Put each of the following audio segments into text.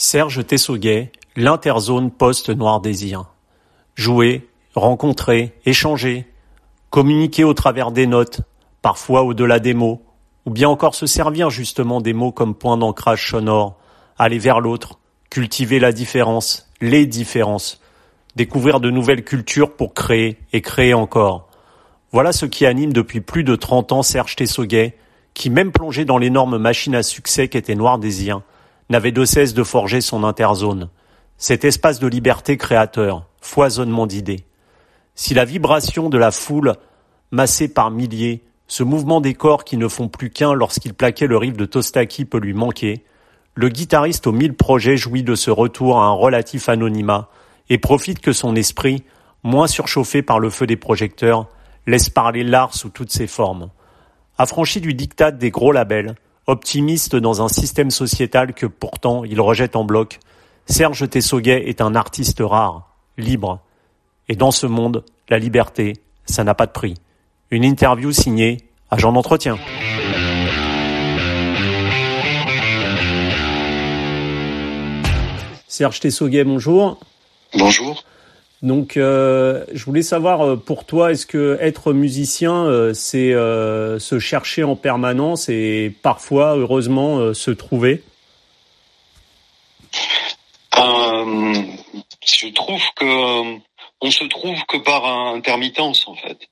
Serge Tessoguet, l'Interzone Post-Noir Désir. Jouer, rencontrer, échanger, communiquer au travers des notes, parfois au-delà des mots, ou bien encore se servir justement des mots comme point d'ancrage sonore, aller vers l'autre, cultiver la différence, les différences, découvrir de nouvelles cultures pour créer et créer encore. Voilà ce qui anime depuis plus de 30 ans Serge Tessoguet, qui même plongé dans l'énorme machine à succès qu'était Noir Désir, n'avait de cesse de forger son interzone, cet espace de liberté créateur, foisonnement d'idées. Si la vibration de la foule, massée par milliers, ce mouvement des corps qui ne font plus qu'un lorsqu'il plaquait le riff de Tostaki peut lui manquer, le guitariste aux mille projets jouit de ce retour à un relatif anonymat et profite que son esprit, moins surchauffé par le feu des projecteurs, laisse parler l'art sous toutes ses formes. Affranchi du diktat des gros labels, Optimiste dans un système sociétal que pourtant il rejette en bloc, Serge Tessoguet est un artiste rare, libre. Et dans ce monde, la liberté, ça n'a pas de prix. Une interview signée Agent d'entretien. Serge Tessoguet, bonjour. Bonjour. Donc, euh, je voulais savoir euh, pour toi, est-ce que être musicien, euh, c'est se chercher en permanence et parfois, heureusement, se trouver? Je trouve que on se trouve que par intermittence, en fait.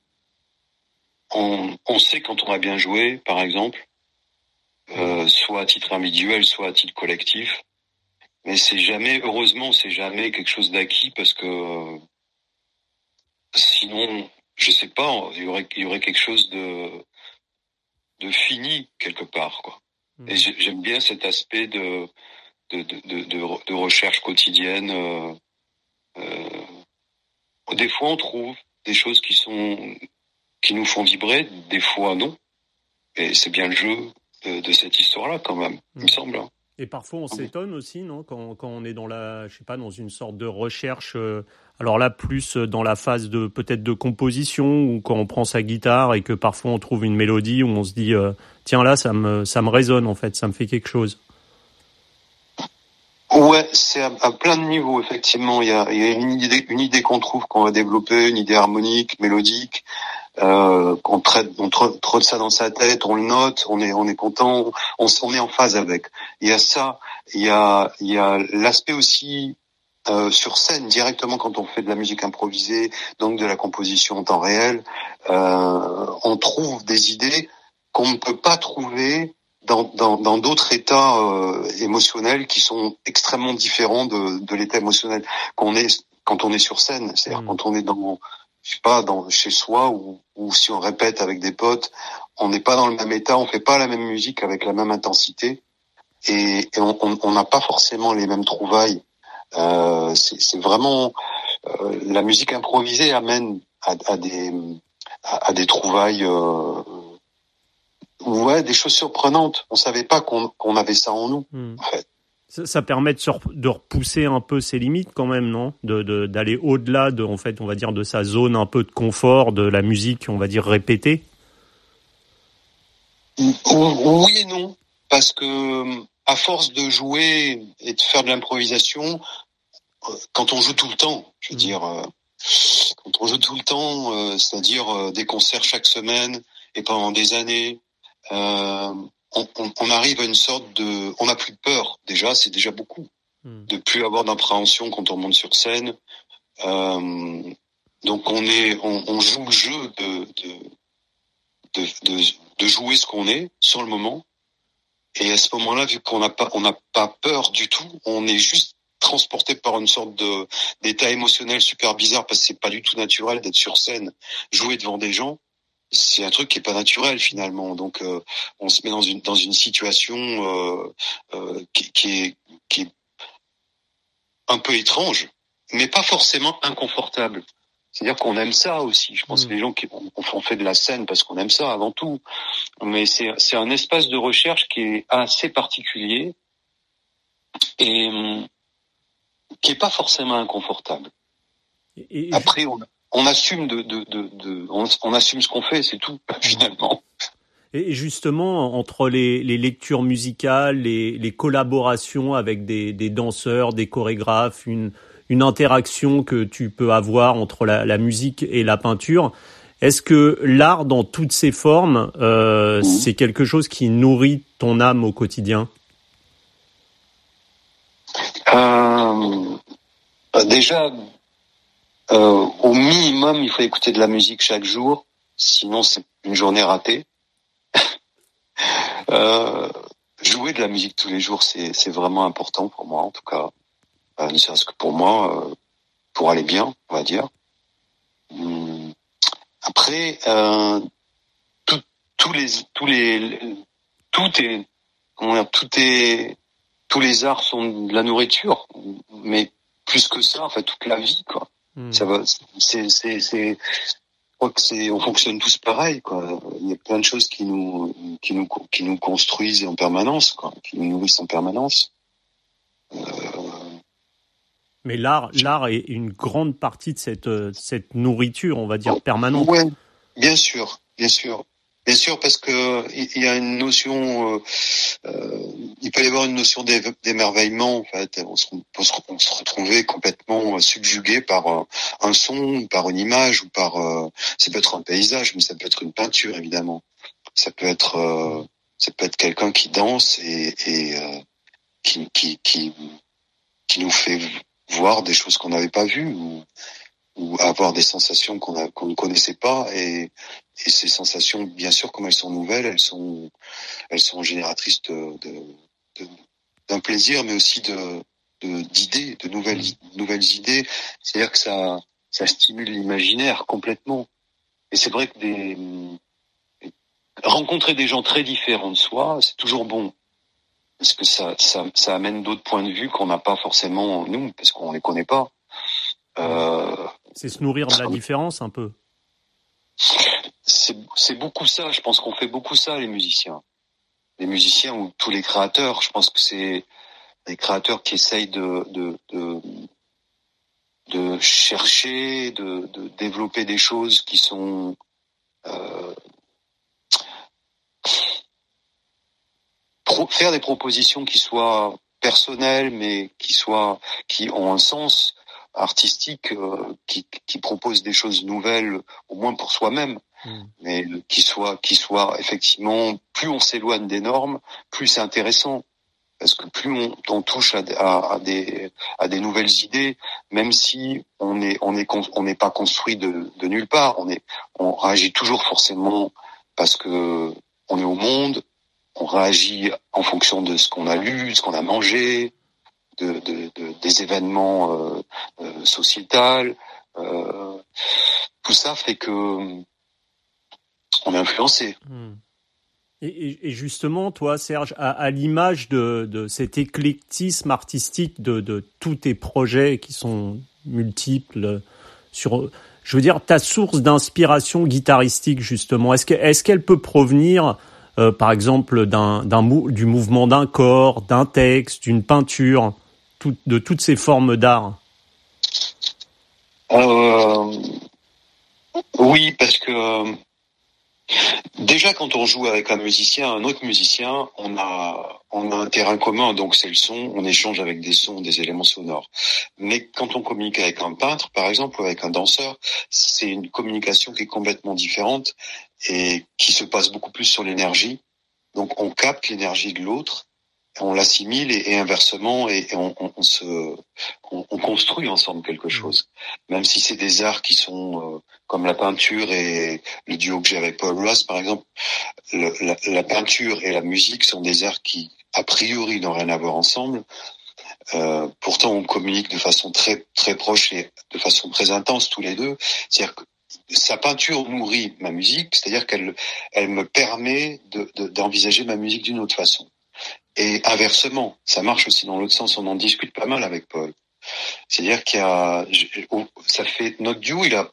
On, on sait quand on a bien joué, par exemple, soit à titre individuel, soit à titre collectif mais c'est jamais, heureusement, c'est jamais quelque chose d'acquis parce que sinon, je sais pas, il y aurait, il y aurait quelque chose de, de fini quelque part, quoi. Et mmh. j'aime bien cet aspect de, de, de, de, de recherche quotidienne. Euh, euh, des fois, on trouve des choses qui sont qui nous font vibrer, des fois non. Et c'est bien le jeu de, cette histoire-là, quand même, il me mmh. semble. Et parfois, on s'étonne aussi, non quand, quand, on est dans la, je sais pas, dans une sorte de recherche. Euh, alors là, plus dans la phase de peut-être de composition ou quand on prend sa guitare et que parfois on trouve une mélodie où on se dit, euh, tiens là, ça me, ça me résonne en fait, ça me fait quelque chose. Ouais, c'est à, plein de niveaux effectivement. Il y a, il y a une idée, une idée qu'on trouve qu'on va développer, une idée harmonique, mélodique, euh, qu'on traite, on trotte ça dans sa tête, on le note, on est, on est content, on, on est en phase avec. Il y a ça, il y a, il y a l'aspect aussi euh, sur scène directement quand on fait de la musique improvisée, donc de la composition en temps réel, euh, on trouve des idées qu'on ne peut pas trouver dans dans d'autres états euh, émotionnels qui sont extrêmement différents de, de l'état émotionnel qu'on est quand on est sur scène, c'est-à-dire mmh. quand on est dans je sais pas, dans, chez soi ou, ou si on répète avec des potes, on n'est pas dans le même état, on fait pas la même musique avec la même intensité et, et on n'a pas forcément les mêmes trouvailles. Euh, c'est vraiment euh, la musique improvisée amène à, à des à, des trouvailles euh, ouais des choses surprenantes. On savait pas qu'on qu'on avait ça en nous. Hmm. En fait. Ça, permet de, de, repousser un peu ses limites quand même, non? De d'aller au-delà de, en fait, on va dire, de sa zone un peu de confort, de la musique, on va dire répétée? Oui et non, parce que à force de jouer et de faire de l'improvisation, euh, quand on joue tout le temps, je veux mmh. dire, euh, quand on joue tout le temps, euh, c'est-à-dire des concerts chaque semaine et pendant des années, on, arrive à une sorte de, on n'a plus de peur. Déjà, c'est déjà beaucoup. Hmm. De plus avoir d'appréhension quand on monte sur scène. Euh, donc on est, on, joue le jeu de de, de, jouer ce qu'on est sur le moment. Et à ce moment-là, vu qu'on n'a pas, on n'a pas peur du tout, on est juste transporté par une sorte de d'état émotionnel super bizarre parce que c'est pas du tout naturel d'être sur scène, jouer devant des gens c'est un truc qui est pas naturel finalement. Donc euh, on se met dans une dans une situation euh, euh, qui, qui, est qui est un peu étrange, mais pas forcément inconfortable. C'est-à-dire qu'on aime ça aussi. Je pense que mm. les gens qui on, fait de la scène parce qu'on aime ça avant tout, mais c'est c'est un espace de recherche qui est assez particulier et qui est pas forcément inconfortable. Et, Après, on, on assume de, de, de, de on, on, assume ce qu'on fait, c'est tout finalement. Et justement, entre les, lectures musicales, les, collaborations avec des, danseurs, des chorégraphes, une, interaction que tu peux avoir entre la, musique et la peinture, est-ce que l'art dans toutes ses formes, euh, c'est quelque chose qui nourrit ton âme au quotidien? Euh, Déjà, euh, au minimum, il faut écouter de la musique chaque jour, sinon c'est une journée ratée. Euh, jouer de la musique tous les jours, c'est vraiment important pour moi, en tout cas. Euh, ne serait-ce que pour moi, euh, pour aller bien, on va dire. Hum. Après, euh, tous les, tous les, tous les arts sont de la nourriture, mais plus que ça, en fait, toute la vie, quoi. Hmm. Ça va, c'est, c'est, c'est, crois que c'est, on fonctionne tous pareil, quoi. Il y a plein de choses qui nous, qui nous, qui nous construisent en permanence, quoi, qui nous nourrissent en permanence. Euh... Mais l'art, l'art est une grande partie de cette, cette nourriture, on va dire, permanente. Ouais, bien sûr, bien sûr. Bien sûr, parce que il y a une notion, euh, euh, il peut y avoir une notion d'émerveillement. En fait, on se, on se, complètement subjugué par un, un, son, par une image ou par. Euh, ça peut être un paysage, mais ça peut être une peinture évidemment. Ça peut être, euh, ça peut être quelqu'un qui danse et, et euh, qui, qui, qui, qui nous fait voir des choses qu'on n'avait pas vues ou avoir des sensations qu'on ne connaissait pas. Et, et, ces sensations bien sûr comme elles sont nouvelles elles sont elles sont génératrices de d'un plaisir mais aussi de d'idées de, nouvelles nouvelles idées. C'est à dire que ça ça stimule l'imaginaire complètement. Et c'est vrai que des rencontrer des gens très différents de soi c'est toujours bon. Parce que ça ça, ça amène d'autres points de vue qu'on n'a pas forcément nous parce qu'on les connaît pas. Euh, c'est se nourrir de la différence un peu. C'est beaucoup ça. Je pense qu'on fait beaucoup ça, les musiciens. Les musiciens ou tous les créateurs. Je pense que c'est les créateurs qui essayent de, de, de, chercher, de, de, développer des choses qui sont euh, faire des propositions qui soient personnelles, mais qui soient qui ont un sens artistique euh, qui, qui propose des choses nouvelles, au moins pour soi-même, hmm. mais qui soit qui soit effectivement plus on s'éloigne des normes, plus c'est intéressant parce que plus on, on touche à, à, à, des à des nouvelles idées, même si on est on est on n'est pas construit de, de nulle part, on est on réagit toujours forcément parce que on est au monde, on réagit en fonction de ce qu'on a lu, ce qu'on a mangé, de, de, de des événements euh, euh, sociétals. Euh, tout ça fait que on est influencé. Hmm. Et, justement, toi, Serge, à, l'image de, de, cet éclectisme artistique de, de, tous tes projets qui sont multiples, sur, je veux dire, ta source d'inspiration guitaristique, justement, est-ce qu'elle est qu'elle peut provenir, euh, par exemple, d'un du mouvement d'un corps, d'un texte, d'une peinture? De toutes ces formes d'art euh, Oui, parce que euh, déjà quand on joue avec un musicien, un autre musicien, on a on a un terrain commun, donc c'est le son. On échange avec des sons, des éléments sonores. Mais quand on communique avec un peintre, par exemple, ou avec un danseur, c'est une communication qui est complètement différente et qui se passe beaucoup plus sur l'énergie. Donc on capte l'énergie de l'autre on l'assimile et, inversement et, on, on, se on, construit ensemble quelque mmh. chose même si c'est des arts qui sont euh, comme la peinture et le duo que j'ai avec Paul Ross par exemple la, la, peinture et la musique sont des arts qui a priori n'ont rien à voir ensemble euh, pourtant on communique de façon très très proche et de façon très intense tous les deux c'est-à-dire que sa peinture nourrit ma musique, c'est-à-dire qu'elle elle me permet d'envisager de, ma musique d'une autre façon. Et inversement, ça marche aussi dans l'autre sens. On en discute pas mal avec Paul. C'est-à-dire qu'il y a, ça fait notre duo, il a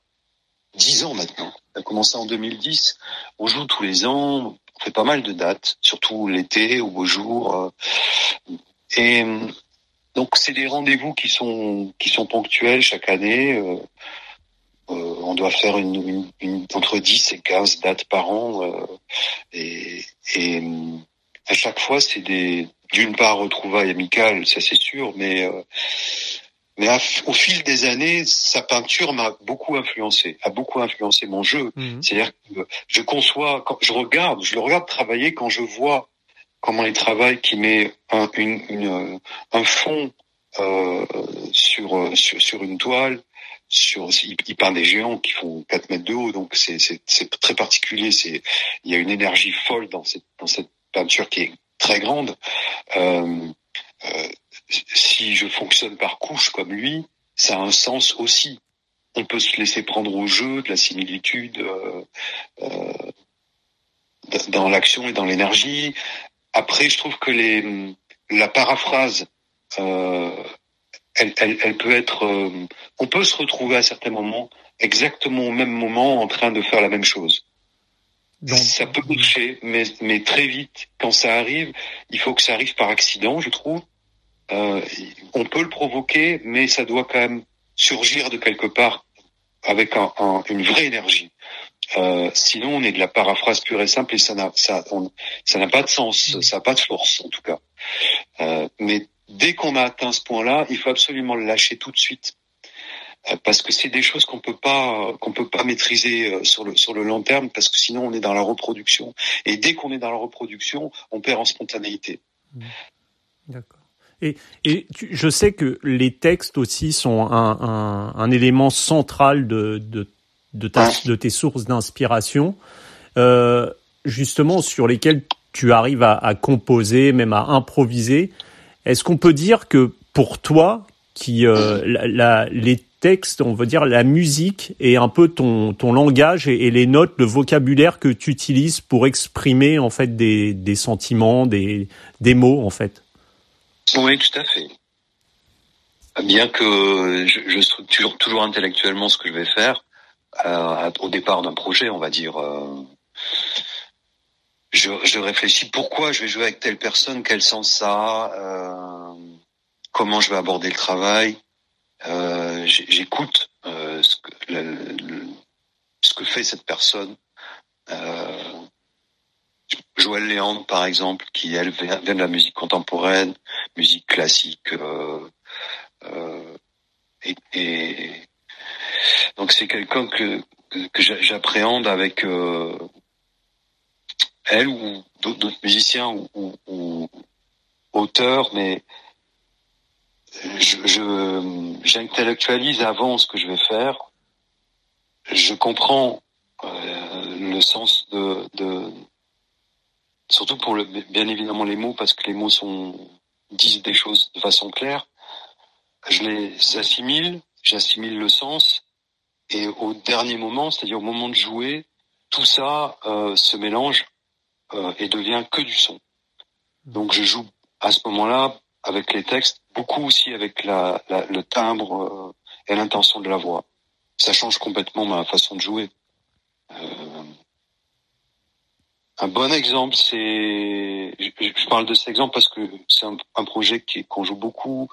dix ans maintenant. Il a commencé en 2010. On joue tous les ans. On fait pas mal de dates, surtout l'été, au beau jour. Euh. Et donc c'est des rendez-vous qui sont qui sont ponctuels chaque année. Euh, euh, on doit faire une, une, entre 10 et 15 dates par an. Et, et à chaque fois, c'est des d'une part retrouvailles amicales, ça c'est sûr, mais euh, mais au fil des années, sa peinture m'a beaucoup influencé, a beaucoup influencé mon jeu. Mhm. C'est-à-dire que je conçois, quand je regarde, je le regarde travailler quand je vois comment il travaille, qui met un, une, une, un fond euh, sur, sur, sur une toile, sur il, peint des géants qui font 4 mètres de haut, donc c'est c'est très particulier. C'est il y a une énergie folle dans cette dans cette peinture qui est très grande. Euh, euh, si je fonctionne par couche comme lui, ça a un sens aussi. On peut se laisser prendre au jeu de la similitude euh, dans l'action et dans l'énergie. Après, je trouve que les, la paraphrase, elle, peut être, on peut se retrouver à certains moments exactement au même moment en train de faire la même chose. Donc, ça peut marcher, mais, mais très vite, quand ça arrive, il faut que ça arrive par accident, je trouve. Euh, on peut le provoquer, mais ça doit quand même surgir de quelque part avec un, un, une vraie énergie. Euh, sinon, on est de la paraphrase pure et simple et ça n'a ça, ça n'a pas de sens, ça n'a pas de force en tout cas. Euh, mais dès qu'on a atteint ce point-là, il faut absolument le lâcher tout de suite parce que c'est des choses qu'on peut pas qu'on peut pas maîtriser euh, sur le sur le long terme parce que sinon on est dans la reproduction et dès qu'on est dans la reproduction, on perd en spontanéité. Mmh. D'accord. Et, et je sais que les textes aussi sont un, un, un élément central de, de, de, ta, de tes sources d'inspiration, euh, justement sur lesquelles tu arrives à, à, composer, même à improviser. Est-ce qu'on peut dire que pour toi, qui euh, la, la, les on veut dire la musique est un peu ton, ton langage et, et les notes, le vocabulaire que tu utilises pour exprimer en fait des, des sentiments, des, des mots en fait oui, tout à fait. Bien que je, structure toujours intellectuellement ce que je vais faire, euh, au départ d'un projet, on va dire, euh, je, réfléchis pourquoi je vais jouer avec telle personne, quel sens ça euh, comment je vais aborder le travail. Euh, j'écoute euh, ce, que, ce que fait cette personne. Euh, Joël Léandre, par exemple, qui elle vient de la musique contemporaine, musique classique, euh, euh, et, donc c'est quelqu'un que que j'appréhende avec elle ou d'autres musiciens ou, ou, auteurs, mais je j'intellectualise avant ce que je vais faire. Je comprends le sens de, de surtout pour le, bien évidemment les mots, parce que les mots sont disent des choses de façon claire. Je les assimile, j'assimile le sens, et au dernier moment, c'est-à-dire au moment de jouer, tout ça euh, se mélange euh, et devient que du son. Donc je joue à ce moment-là avec les textes, beaucoup aussi avec la, la, le timbre euh, et l'intention de la voix. Ça change complètement ma façon de jouer. Euh, un bon exemple, c'est, je, parle de cet exemple parce que c'est un, projet qu'on joue beaucoup.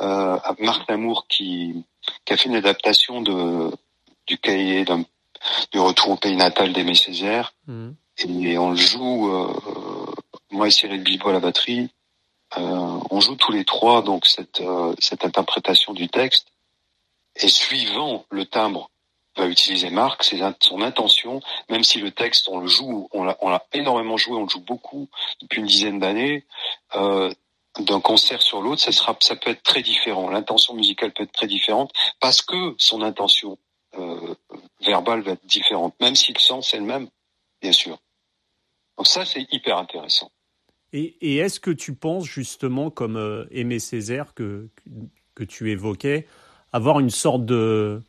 Euh, Marc Lamour qui, qui a fait une adaptation de du cahier du retour au pays natal d'Aimé Césaire. Mmh. Et on le joue, euh, moi et Cyril Bilbo à la batterie. Euh, on joue tous les trois donc cette, euh, cette interprétation du texte. Et suivant le timbre va utiliser Marc, c'est son intention, même si le texte on le joue, on l'a, énormément joué, on le joue beaucoup depuis une dizaine d'années. Euh, d'un concert sur l'autre, ça sera, ça peut être très différent. L'intention musicale peut être très différente parce que son intention verbale va être différente, même si le sens est le même, bien sûr. Donc ça, c'est hyper intéressant. Et, est-ce que tu penses justement, comme euh, Aimé Césaire que tu évoquais, avoir une sorte de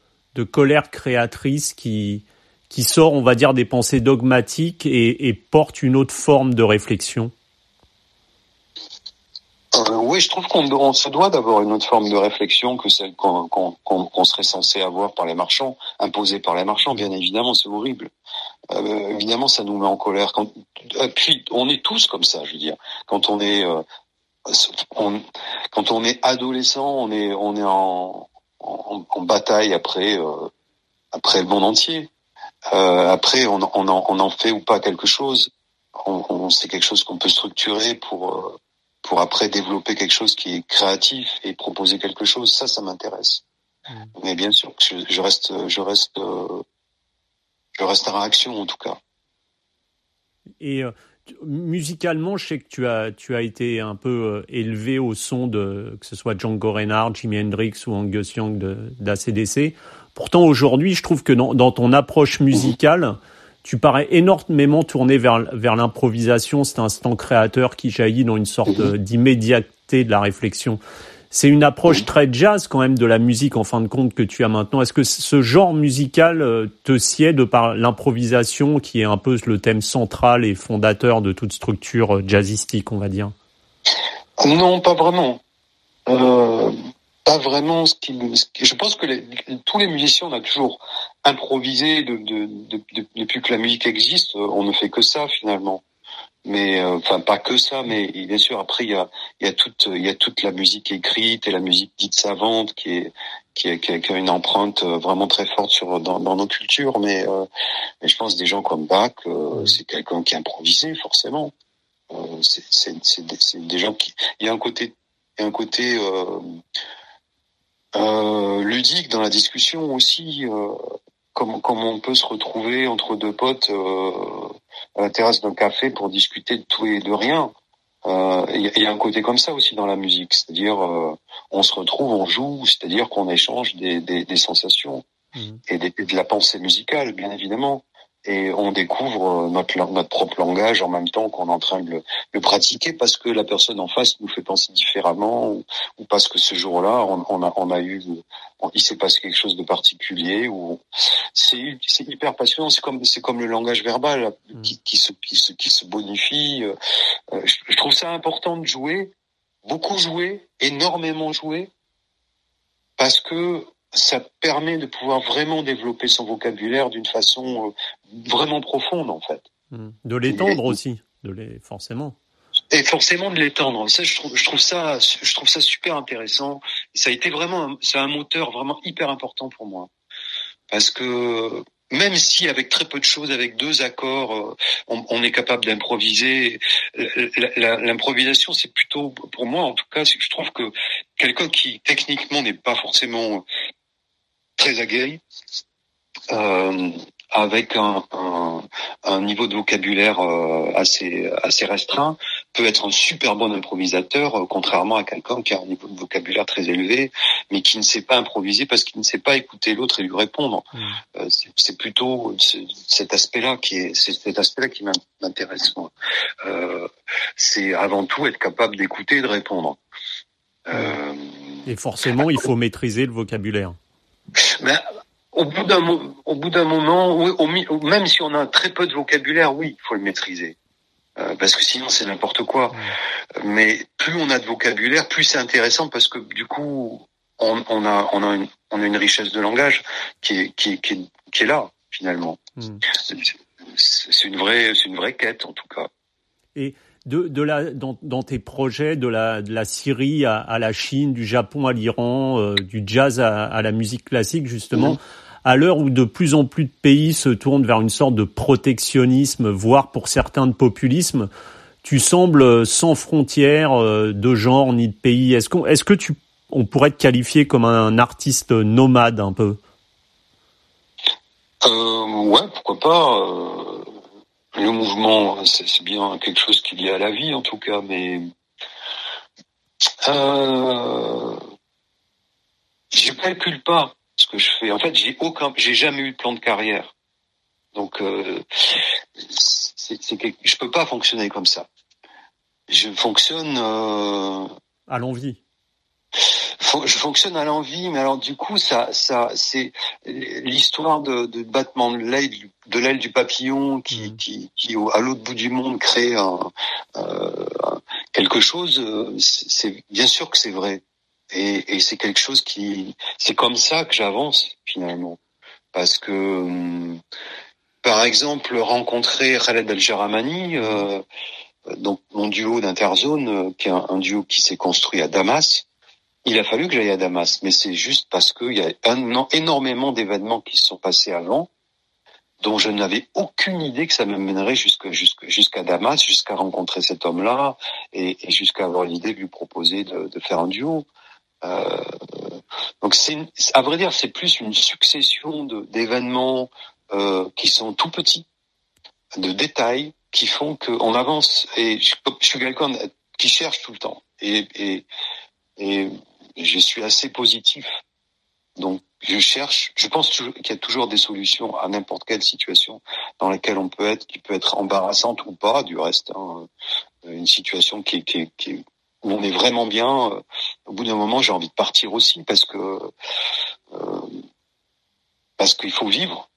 colère créatrice qui, sort, on va dire, des pensées dogmatiques et, porte une autre forme de réflexion? Oui, je trouve qu'on se doit d'avoir une autre forme de réflexion que celle qu'on serait censé avoir par les marchands, imposée par les marchands. Bien évidemment, c'est horrible. Euh, évidemment, ça nous met en colère. Quand, euh, puis, on est tous comme ça, je veux dire. Quand on est, euh, quand on est adolescent, on est, on est en, bataille après après le monde entier. Après, on, en, fait ou pas quelque chose. C'est quelque chose qu'on peut structurer pour pour après développer quelque chose qui est créatif et proposer quelque chose. Ça, ça m'intéresse. Mmh. Mais bien sûr, je, je reste, je reste, euh, je reste en réaction en tout cas. Et euh, musicalement, je sais que tu as, tu as été un peu euh, élevé au son de que ce soit Django Reinhardt, Jimi Hendrix ou Angus Young d'ACDC. Pourtant, aujourd'hui, je trouve que dans, dans, ton approche musicale, tu parais énormément tourné vers, vers l'improvisation, cet instant créateur qui jaillit dans une sorte mhm. d'immédiateté de la réflexion. C'est une approche très jazz quand même de la musique en fin de compte que tu as maintenant. Est-ce que ce genre musical euh, te sied de par l'improvisation qui est un peu le thème central et fondateur de toute structure euh, jazzistique, on va dire? Non, pas vraiment. Euh, pas vraiment ce qui. Je pense que les, tous les musiciens, on a toujours improvisé de, de, de, depuis que la musique existe. On ne fait que ça finalement mais euh, enfin pas que ça, mais bien sûr après il y a il y a toute il y a toute la musique écrite et la musique dite savante qui est qui, est, qui, a, une empreinte euh, vraiment très forte sur dans, dans nos cultures, mais, euh, mais je pense des gens comme Bach, euh, c'est quelqu'un qui a improvisé forcément. Euh, c'est des gens qui il y a un côté il y a un côté ludique dans la discussion aussi. Comment, comment on peut se retrouver entre deux potes à la terrasse d'un café pour discuter de tout et de rien. Euh, il y, a un côté comme ça aussi dans la musique, c'est-à-dire euh, on se retrouve, on joue, c'est-à-dire qu'on échange des, des, des sensations mmh. et des, de la pensée musicale, bien évidemment et on découvre euh, notre, notre propre langage en même temps qu'on est en train de le, pratiquer parce que la personne en face nous fait penser différemment ou, parce que ce jour-là on, on, a, on a eu il s'est passé quelque chose de particulier ou c'est c'est hyper passionnant c'est comme c'est comme le langage verbal mmh. qui, qui, se, qui se qui se bonifie euh, euh, je, je trouve ça important de jouer beaucoup jouer énormément jouer parce que ça permet de pouvoir vraiment développer son vocabulaire d'une façon euh, vraiment profonde en fait. De l'étendre aussi, de les forcément. Et forcément de l'étendre. Ça, je trouve, je trouve ça, je trouve ça super intéressant. Ça a été vraiment, c'est un moteur vraiment hyper important pour moi, parce que même si avec très peu de choses, avec deux accords, euh, on, on est capable d'improviser. L'improvisation, c'est plutôt, pour moi en tout cas, je trouve que quelqu'un qui techniquement n'est pas forcément très aguerri, euh, avec un, un, un, niveau de vocabulaire euh, assez assez restreint, peut être un super bon improvisateur, euh, contrairement à quelqu'un qui a un niveau de vocabulaire très élevé, mais qui ne sait pas improviser parce qu'il ne sait pas écouter l'autre et lui répondre. Mmh. Euh, c'est plutôt cet aspect-là qui est cet aspect-là qui m'intéresse. Euh, c'est avant tout être capable d'écouter et de répondre. et forcément, il faut maîtriser le vocabulaire. Mais au bout d'un au bout d'un moment, oui, même si on a très peu de vocabulaire, oui, il faut le maîtriser. Euh, parce que sinon c'est n'importe quoi. Mais plus on a de vocabulaire, plus c'est intéressant parce que du coup on, on, a on a une on a une richesse de langage qui est qui, qui, qui est là finalement. Hmm. C'est une vraie c'est une vraie quête en tout cas. Et de, de la, dans, dans, tes projets de la, de la Syrie à, à la Chine, du Japon à l'Iran, euh, du jazz à, à, la musique classique, justement, mhm. à l'heure où de plus en plus de pays se tournent vers une sorte de protectionnisme, voire pour certains de populisme, tu sembles sans frontières euh, de genre ni de pays. Est-ce qu'on, est-ce que tu, on pourrait te qualifier comme un artiste nomade un peu? Euh, Ouais, pourquoi pas. Le mouvement, c'est bien quelque chose qui est lié à la vie en tout cas, mais euh, je calcule pas ce que je fais. En fait, j'ai aucun, j'ai jamais eu de plan de carrière, donc euh, c'est, je peux pas fonctionner comme ça. Je fonctionne euh, à l'envie je fonctionne à l'envie, mais alors du coup, ça, ça, c'est l'histoire de, de battement de l'aile, de l'aile du papillon qui, mmh. qui, qui, à l'autre bout du monde crée un, euh, quelque chose. C'est bien sûr que c'est vrai, et, et c'est quelque chose qui, c'est comme ça que j'avance finalement, parce que, hum, par exemple, rencontrer Khaled El euh, donc mon duo d'Interzone, qui est un, un duo qui s'est construit à Damas il a fallu que j'aille à Damas, mais c'est juste parce qu'il y a un, énormément d'événements qui se sont passés avant, dont je n'avais aucune idée que ça me mènerait jusqu'à Damas, jusqu'à rencontrer cet homme-là, et, jusqu'à avoir l'idée de lui proposer de, faire un duo. Euh, donc c'est, à vrai dire, c'est plus une succession d'événements euh, qui sont tout petits, de détails qui font qu'on avance. Et je, suis quelqu'un qui cherche tout le temps, et, et, et je suis assez positif. Donc je cherche, je pense qu'il y a toujours des solutions à n'importe quelle situation dans laquelle on peut être, qui peut être embarrassante ou pas, du reste. Hein. Une situation qui, qui, qui, où on est vraiment bien. Au bout d'un moment, j'ai envie de partir aussi parce que euh, parce qu'il faut vivre.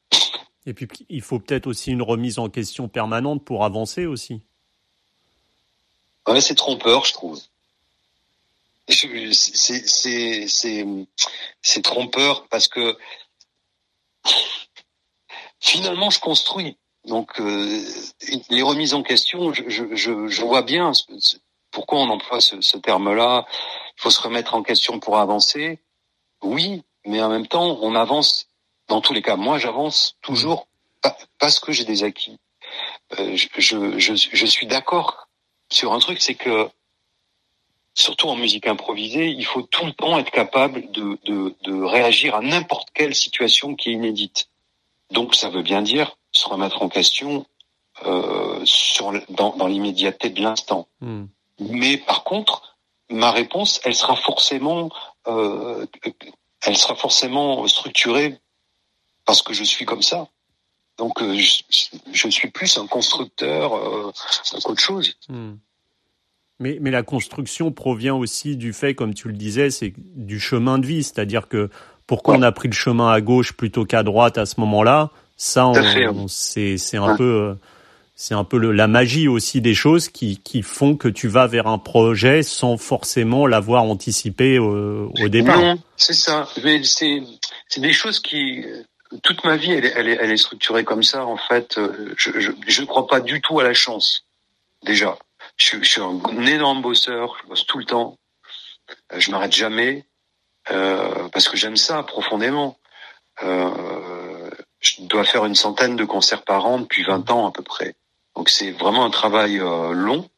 Et puis il faut peut-être aussi une remise en question permanente pour avancer aussi. Ouais, c'est trompeur, je trouve c'est trompeur parce que finalement je construis. Donc euh, les remises en question, je, vois bien pourquoi on emploie ce, terme-là. Il faut se remettre en question pour avancer. Oui, mais en même temps, on avance. Dans tous les cas, moi, j'avance toujours parce que j'ai des acquis. Euh, je suis d'accord sur un truc, c'est que surtout en musique improvisée, il faut tout le temps être capable de, de, de réagir à n'importe quelle situation qui est inédite. Donc ça veut bien dire se remettre en question euh, sur, dans, dans l'immédiateté de l'instant. Hmm. Mais par contre, ma réponse, elle sera forcément, euh, elle sera forcément structurée parce que je suis comme ça. Donc euh, je, je, suis plus un constructeur euh, qu'autre chose. Hmm. Mais, mais la construction provient aussi du fait, comme tu le disais, c'est du chemin de vie. C'est-à-dire que pourquoi on a pris le chemin à gauche plutôt qu'à droite à ce moment-là, ça, c'est c'est un peu c'est un peu le, la magie aussi des choses qui, qui font que tu vas vers un projet sans forcément l'avoir anticipé au, au départ. Non, c'est ça. C'est c'est des choses qui toute ma vie elle est, elle est, elle est structurée comme ça en fait. Je je je ne crois pas du tout à la chance déjà. Je, suis un énorme bosseur, je bosse tout le temps. Euh, je m'arrête jamais euh, parce que j'aime ça profondément. Euh, je dois faire une centaine de concerts par an depuis 20 ans à peu près. Donc c'est vraiment un travail euh, long,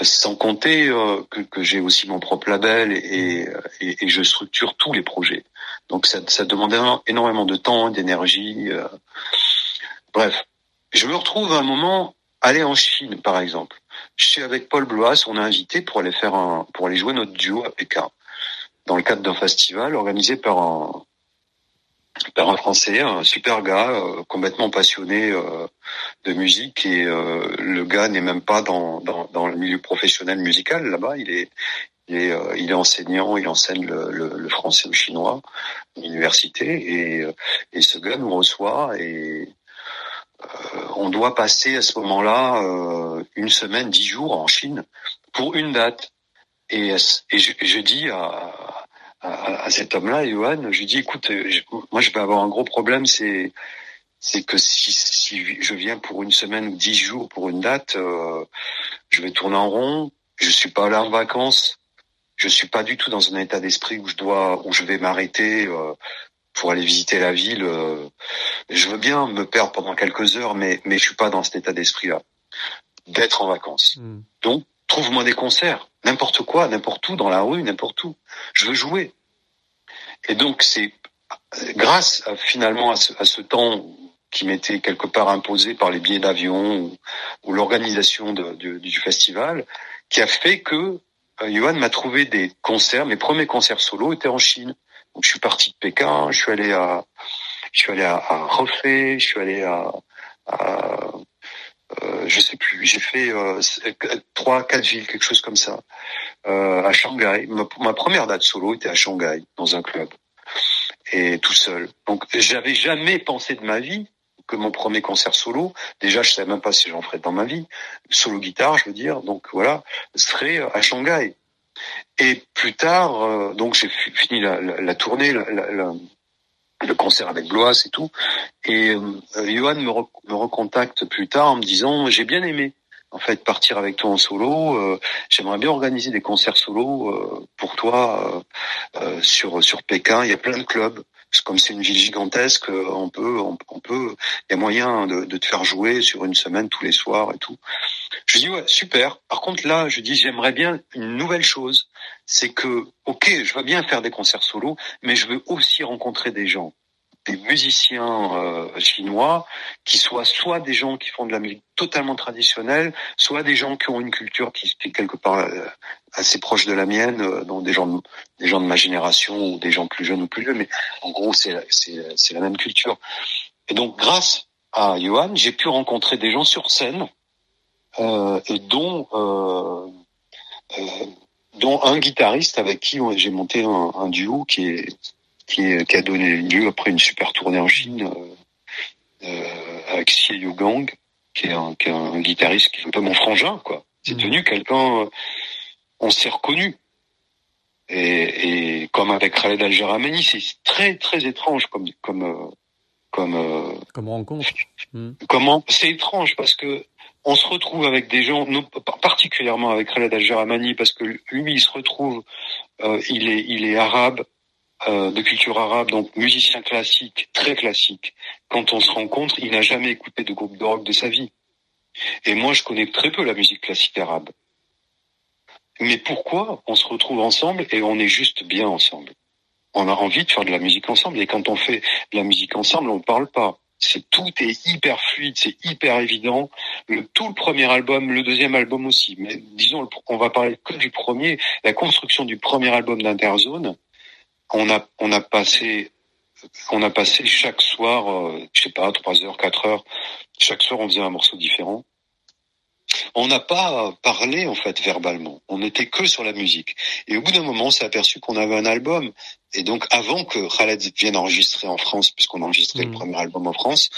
euh, sans compter euh, que, que j'ai aussi mon propre label et, et, et, je structure tous les projets. Donc ça, ça demande énormément de temps, d'énergie. bref, je me retrouve à un moment aller en Chine par exemple. Je suis avec Paul Blois, on a invité pour aller faire un, pour aller jouer notre duo à Pékin, dans le cadre d'un festival organisé par un, par un Français, un super gars, euh, complètement passionné euh, de musique et euh, le gars n'est même pas dans, dans, dans, le milieu professionnel musical là-bas. Il est il est, il est enseignant, il enseigne le, le, le français au chinois l'université et, et ce gars nous reçoit et euh, on doit passer à ce moment-là euh, une semaine, dix jours en Chine pour une date. Et, je, dis à, cet homme-là, Johan, je dis, écoute, moi je vais avoir un gros problème, c'est c'est que si, je viens pour une semaine ou dix jours pour une date, euh, je vais tourner en rond. Je suis pas là en vacances. Je suis pas du tout dans un état d'esprit où je dois, où je vais m'arrêter pour aller visiter la ville. Euh, je veux bien me perdre pendant quelques heures, mais mais je suis pas dans cet état d'esprit-là d'être en vacances. Hmm. Donc trouve-moi des concerts, n'importe quoi, n'importe où, dans la rue, n'importe où. Je veux jouer. Et donc c'est grâce finalement à ce, à ce temps qui m'était quelque part imposé par les billets d'avion ou, l'organisation du, du, festival, qui a fait que euh, Johan m'a trouvé des concerts. Mes premiers concerts solo étaient en Chine. Donc, je suis parti de Pékin, je suis allé à, je suis allé à, à je suis allé à, à euh, je sais plus, j'ai fait euh, trois, quatre villes, quelque chose comme ça, euh, à Shanghai. Ma, ma, première date solo était à Shanghai, dans un club, et tout seul. Donc, j'avais jamais pensé de ma vie que mon premier concert solo, déjà, je savais même pas si j'en ferais dans ma vie, solo guitare, je veux dire. Donc voilà, serait à Shanghai. Et plus tard, euh, donc j'ai fini la, tournée, le concert avec Blois et tout. Et euh, Johan me, recontacte plus tard en me disant j'ai bien aimé en fait partir avec toi en solo. Euh, j'aimerais bien organiser des concerts solo euh, pour toi sur sur Pékin. Il y a plein de clubs. Comme c'est une ville gigantesque, on peut, on, peut, il y a moyen de, de, te faire jouer sur une semaine tous les soirs et tout. Je dis ouais, super. Par contre là, je dis j'aimerais bien une nouvelle chose, c'est que ok, je veux bien faire des concerts solo, mais je veux aussi rencontrer des gens des musiciens euh, chinois qui soient soit des gens qui font de la musique totalement traditionnelle, soit des gens qui ont une culture qui, est quelque part euh, assez proche de la mienne, euh, donc des gens de, des gens de ma génération ou des gens plus jeunes ou plus vieux, mais en gros c'est c'est la même culture. Et donc grâce à Johan, j'ai pu rencontrer des gens sur scène euh, et dont dont un guitariste avec qui j'ai monté un, un duo qui est qui, qui, a donné lieu après une super tournée en Chine euh, euh avec Xie Gang, qui est, un, qui est un guitariste qui est un peu mon frangin, quoi. C'est mmh. devenu quelqu'un, on s'est reconnu. Et, et, comme avec Khaled Al-Jaramani, c'est très très étrange comme comme euh, comme euh, comme rencontre. Mmh. Comment c'est étrange parce que on se retrouve avec des gens, particulièrement avec Khaled Al-Jaramani, parce que lui, il se retrouve, euh, il est il est arabe, euh, de culture arabe, donc musicien classique, très classique. Quand on se rencontre, il n'a jamais écouté de groupe de rock de sa vie. Et moi, je connais très peu la musique classique arabe. Mais pourquoi on se retrouve ensemble et on est juste bien ensemble? On a envie de faire de la musique ensemble. Et quand on fait de la musique ensemble, on ne parle pas. C'est tout est hyper fluide, c'est hyper évident. Le tout le premier album, le deuxième album aussi. Mais disons, on va parler que du premier. La construction du premier album d'Interzone, on a on a passé on a passé chaque soir, euh, je sais pas, trois heures, quatre heures. Chaque soir, on faisait un morceau différent. On n'a pas parlé en fait verbalement. On n'était que sur la musique. Et au bout d'un moment, on s'est aperçu qu'on avait un album. Et donc, avant que Khaled vienne enregistrer en France, puisqu'on a enregistré le mmh. premier album en France,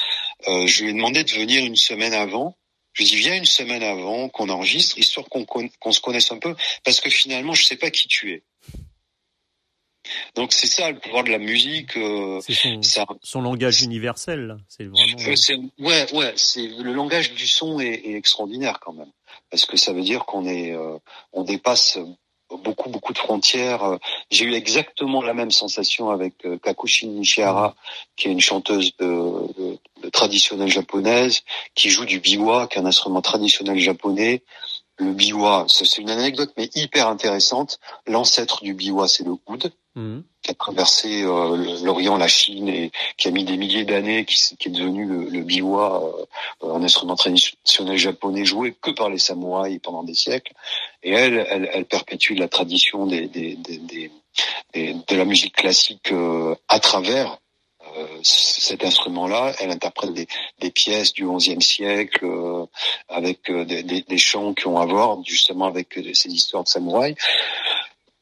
euh, je lui ai demandé de venir une semaine avant. Je lui ai dit viens une semaine avant qu'on enregistre, histoire qu'on qu'on se connaisse un peu, parce que finalement, je sais pas qui tu es. Donc c'est ça le pouvoir de la musique. Euh, son, ça, son langage universel, c'est vraiment. Ouais, ouais, c'est le langage du son est, est, extraordinaire quand même, parce que ça veut dire qu'on est, euh, on dépasse beaucoup beaucoup de frontières. J'ai eu exactement la même sensation avec euh, Kakushin Nishihara, qui est une chanteuse de, de, de traditionnelle japonaise, qui joue du biwa, qui est un instrument traditionnel japonais le biwa, c'est une anecdote mais hyper intéressante. L'ancêtre du biwa, c'est le oud, mmh. qui a traversé euh, l'Orient, la Chine et qui a mis des milliers d'années, qui, qui, est devenu le, le biwa, euh, un instrument traditionnel japonais joué que par les samouraïs pendant des siècles. Et elle, elle, elle perpétue la tradition des, des, des, des de la musique classique euh, à travers euh, cet instrument-là. Elle interprète des, pièces du XIe siècle euh, avec euh, des, chants qui ont à voir justement avec ces histoires de samouraïs.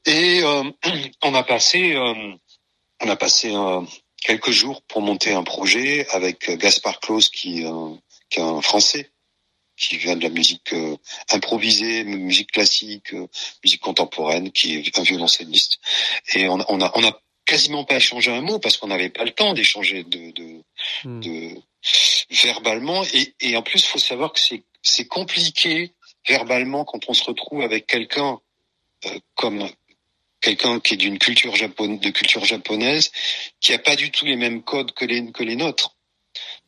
Et on a passé, on a passé quelques jours pour monter un projet avec Gaspard Claus qui, est un Français qui vient de la musique improvisée, musique classique, musique contemporaine, qui est un violoncelliste. Et on a quasiment pas échangé un mot parce qu'on n'avait pas le temps d'échanger de, de, hmm. de, verbalement. Et, et en plus, faut savoir que c'est c'est compliqué verbalement quand on se retrouve avec quelqu'un euh, comme quelqu'un qui est d'une culture japonaise, de culture japonaise, qui a pas du tout les mêmes codes que les que les nôtres.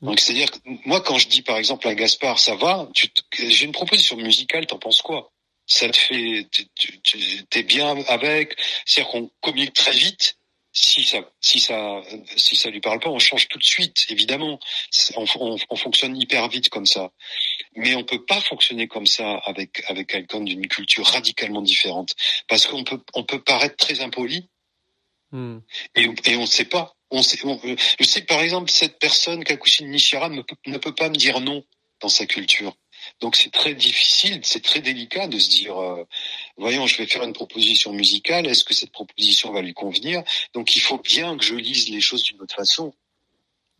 Hmm. Donc c'est-à-dire que moi quand je dis par exemple à Gaspard ça va, j'ai une proposition musicale, t'en penses quoi? Ça te fait, t'es bien avec, c'est-à-dire qu'on communique très vite si ça, si ça, si ça lui parle pas, on change tout de suite. Évidemment, on, on, on, fonctionne hyper vite comme ça, mais on peut pas fonctionner comme ça avec avec quelqu'un d'une culture radicalement différente, parce qu'on peut on peut paraître très impoli hmm. et, et on ne sait pas. On sait, je sais par exemple cette personne Kakushin Nishira ne peut, ne peut pas me dire non dans sa culture. Donc c'est très difficile, c'est très délicat de se dire, euh, voyons, je vais faire une proposition musicale, est-ce que cette proposition va lui convenir? Donc il faut bien que je lise les choses d'une autre façon.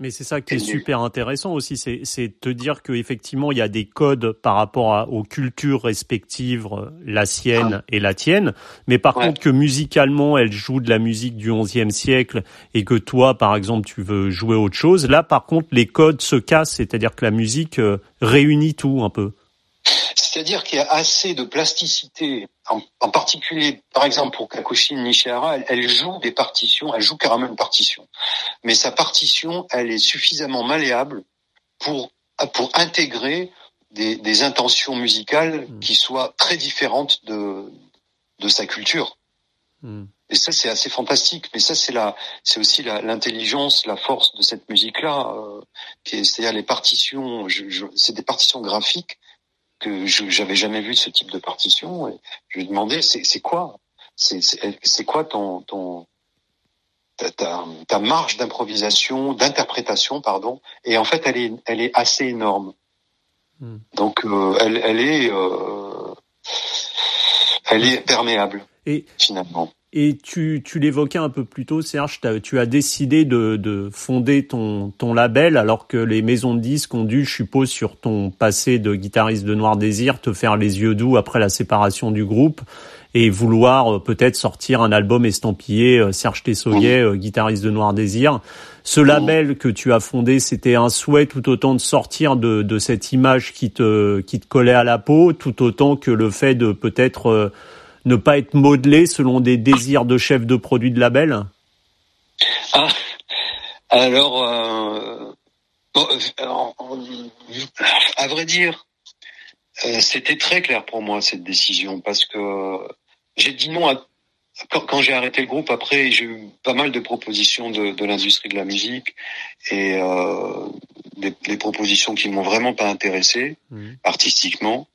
Mais c'est ça qui est super intéressant aussi, c'est te dire qu'effectivement, il y a des codes par rapport aux cultures respectives, euh, la sienne ah. et la tienne, mais par contre que musicalement, elle joue de la musique du XIe siècle et que toi, par exemple, tu veux jouer autre chose, là, par contre, les codes se cassent, c'est-à-dire que la musique euh, réunit tout un peu. C'est-à-dire qu'il y a assez de plasticité, en, particulier, par exemple, pour Kakoshi Nishihara, elle, joue des partitions, elle joue carrément une partition. Mais sa partition, elle est suffisamment malléable pour, pour intégrer des, des intentions musicales hmm. qui soient très différentes de, de sa culture. Hmm. Et ça, c'est assez fantastique. Mais ça, c'est la, c'est aussi l'intelligence, la, force de cette musique-là, euh, c'est-à-dire les partitions. Je, c'est des partitions graphiques que je j'avais jamais vu ce type de partition. Et je lui demandais, c'est quoi? C'est quoi ton ton ta, ta, ta marge d'improvisation, d'interprétation, pardon? Et en fait, elle est elle est assez énorme. Hmm. Donc, euh, elle elle est euh, elle est perméable. Et finalement. Et tu, tu l'évoquais un peu plus tôt, Serge, tu as décidé de, de fonder ton, ton label alors que les maisons de disques ont dû, je suppose, sur ton passé de guitariste de Noir Désir, te faire les yeux doux après la séparation du groupe et vouloir euh, peut-être sortir un album estampillé euh, Serge Tessoyet, euh, guitariste de Noir Désir. Ce label que tu as fondé, c'était un souhait tout autant de sortir de, de cette image qui te, qui te collait à la peau, tout autant que le fait de peut-être ne pas être modelé selon des désirs de chef de produit de label? Ah, alors, euh, à vrai dire, euh, c'était très clair pour moi cette décision parce que j'ai dit non à quand, j'ai arrêté le groupe, après, j'ai eu pas mal de propositions de, de l'industrie de la musique et euh, des, des, propositions qui m'ont vraiment pas intéressé mmh. artistiquement.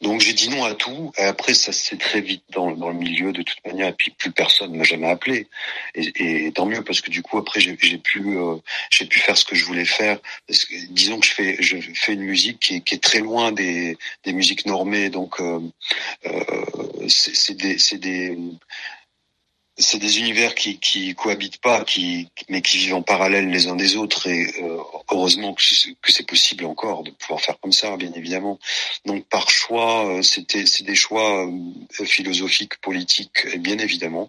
Donc j'ai dit non à tout. Et après, ça s'est très vite dans, dans, le milieu de toute manière. Et puis plus personne m'a jamais appelé. Et, et, tant mieux parce que du coup après j'ai pu euh, j'ai pu faire ce que je voulais faire. Parce que, disons que je fais je fais une musique qui est, qui est très loin des, des musiques normées. Donc euh, euh, c'est des c'est des c'est des univers qui, qui cohabitent pas, qui, mais qui vivent en parallèle les uns des autres. Et euh, heureusement que c'est possible encore de pouvoir faire comme ça, bien évidemment. Donc par choix, euh, c'était c'est des choix euh, philosophiques, politiques, et bien évidemment.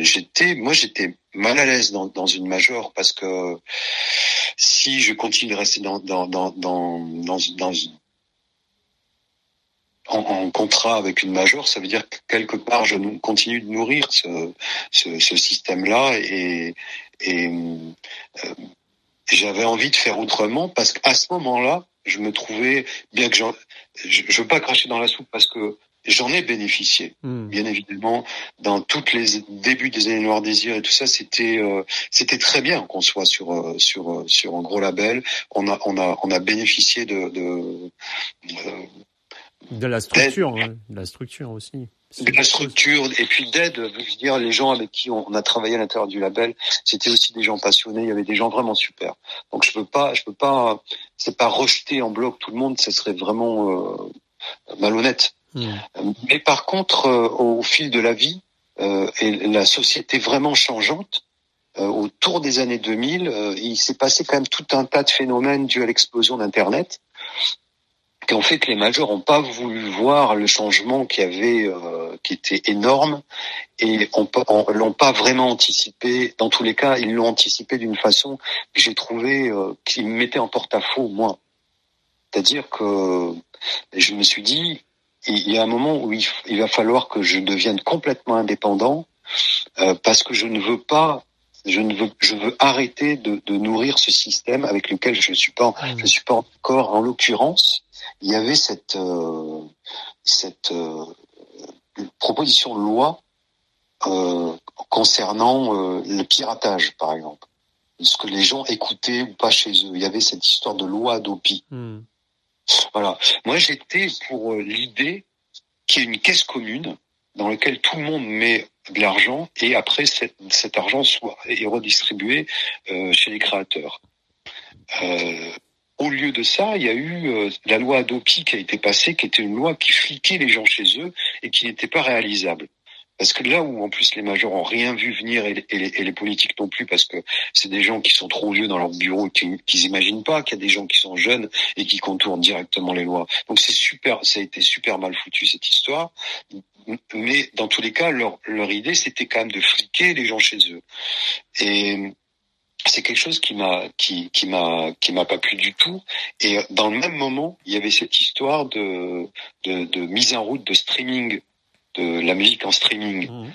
j'étais, moi, j'étais mal à l'aise dans, dans une majeure parce que si je continue de rester dans dans dans dans, dans, dans en, contrat avec une majeure, ça veut dire que quelque part je continue de nourrir ce, ce, ce système-là et, et euh, j'avais envie de faire autrement parce qu'à ce moment-là, je me trouvais bien que je, je veux pas cracher dans la soupe parce que j'en ai bénéficié. Hmm. Bien évidemment, dans toutes les débuts des années Noir Désir et tout ça, c'était euh, c'était très bien qu'on soit sur euh, sur sur un gros label. On a on a on a bénéficié de, de de la structure, de la structure aussi. De la structure et puis d'aide. Je veux dire, les gens avec qui on a travaillé à l'intérieur du label, c'était aussi des gens passionnés. Il y avait des gens vraiment super. Donc je peux pas, je peux pas, c'est pas rejeter en bloc tout le monde. Ce serait vraiment euh, malhonnête. Hmm. Mais par contre, euh, au fil de la vie euh, et la société vraiment changeante, autour des années 2000, il s'est passé quand même tout un tas de phénomènes dus à l'explosion d'Internet qui ont fait les majors n'ont pas voulu voir le changement qui avait, euh, qui était énorme, et on, l'ont pas vraiment anticipé. Dans tous les cas, ils l'ont anticipé d'une façon que j'ai trouvé euh, qui me mettait en porte-à-faux moi. C'est-à-dire que je me suis dit, il y a un moment où il, va falloir que je devienne complètement indépendant euh, parce que je ne veux pas je ne veux, je veux arrêter de, de, nourrir ce système avec lequel je suis pas, mmh. je suis pas encore. En l'occurrence, il y avait cette euh, cette euh, proposition de loi euh, concernant le piratage, par exemple, ce que les gens écoutaient ou pas chez eux. Il y avait cette histoire de loi Adopi. Hmm. Voilà. Moi, j'étais pour l'idée qu'il y ait une caisse commune dans laquelle tout le monde met de l'argent et après cet, cet argent soit est redistribué euh, chez les créateurs. Euh, au lieu de ça, il y a eu euh, la loi Adopi qui a été passée, qui était une loi qui fliquait les gens chez eux et qui n'était pas réalisable. Parce que là où en plus les majors ont rien vu venir et les, politiques non plus, parce que c'est des gens qui sont trop vieux dans leur bureau et qui, qui n'imaginent pas qu'il y a des gens qui sont jeunes et qui contournent directement les lois. Donc c'est super, ça a été super mal foutu cette histoire. Mais dans tous les cas, leur, leur idée c'était quand même de fliquer les gens chez eux. Et c'est quelque chose qui m'a qui qui m'a qui m'a pas plu du tout et dans le même moment il y avait cette histoire de de, de mise en route de streaming de la musique en streaming mmh.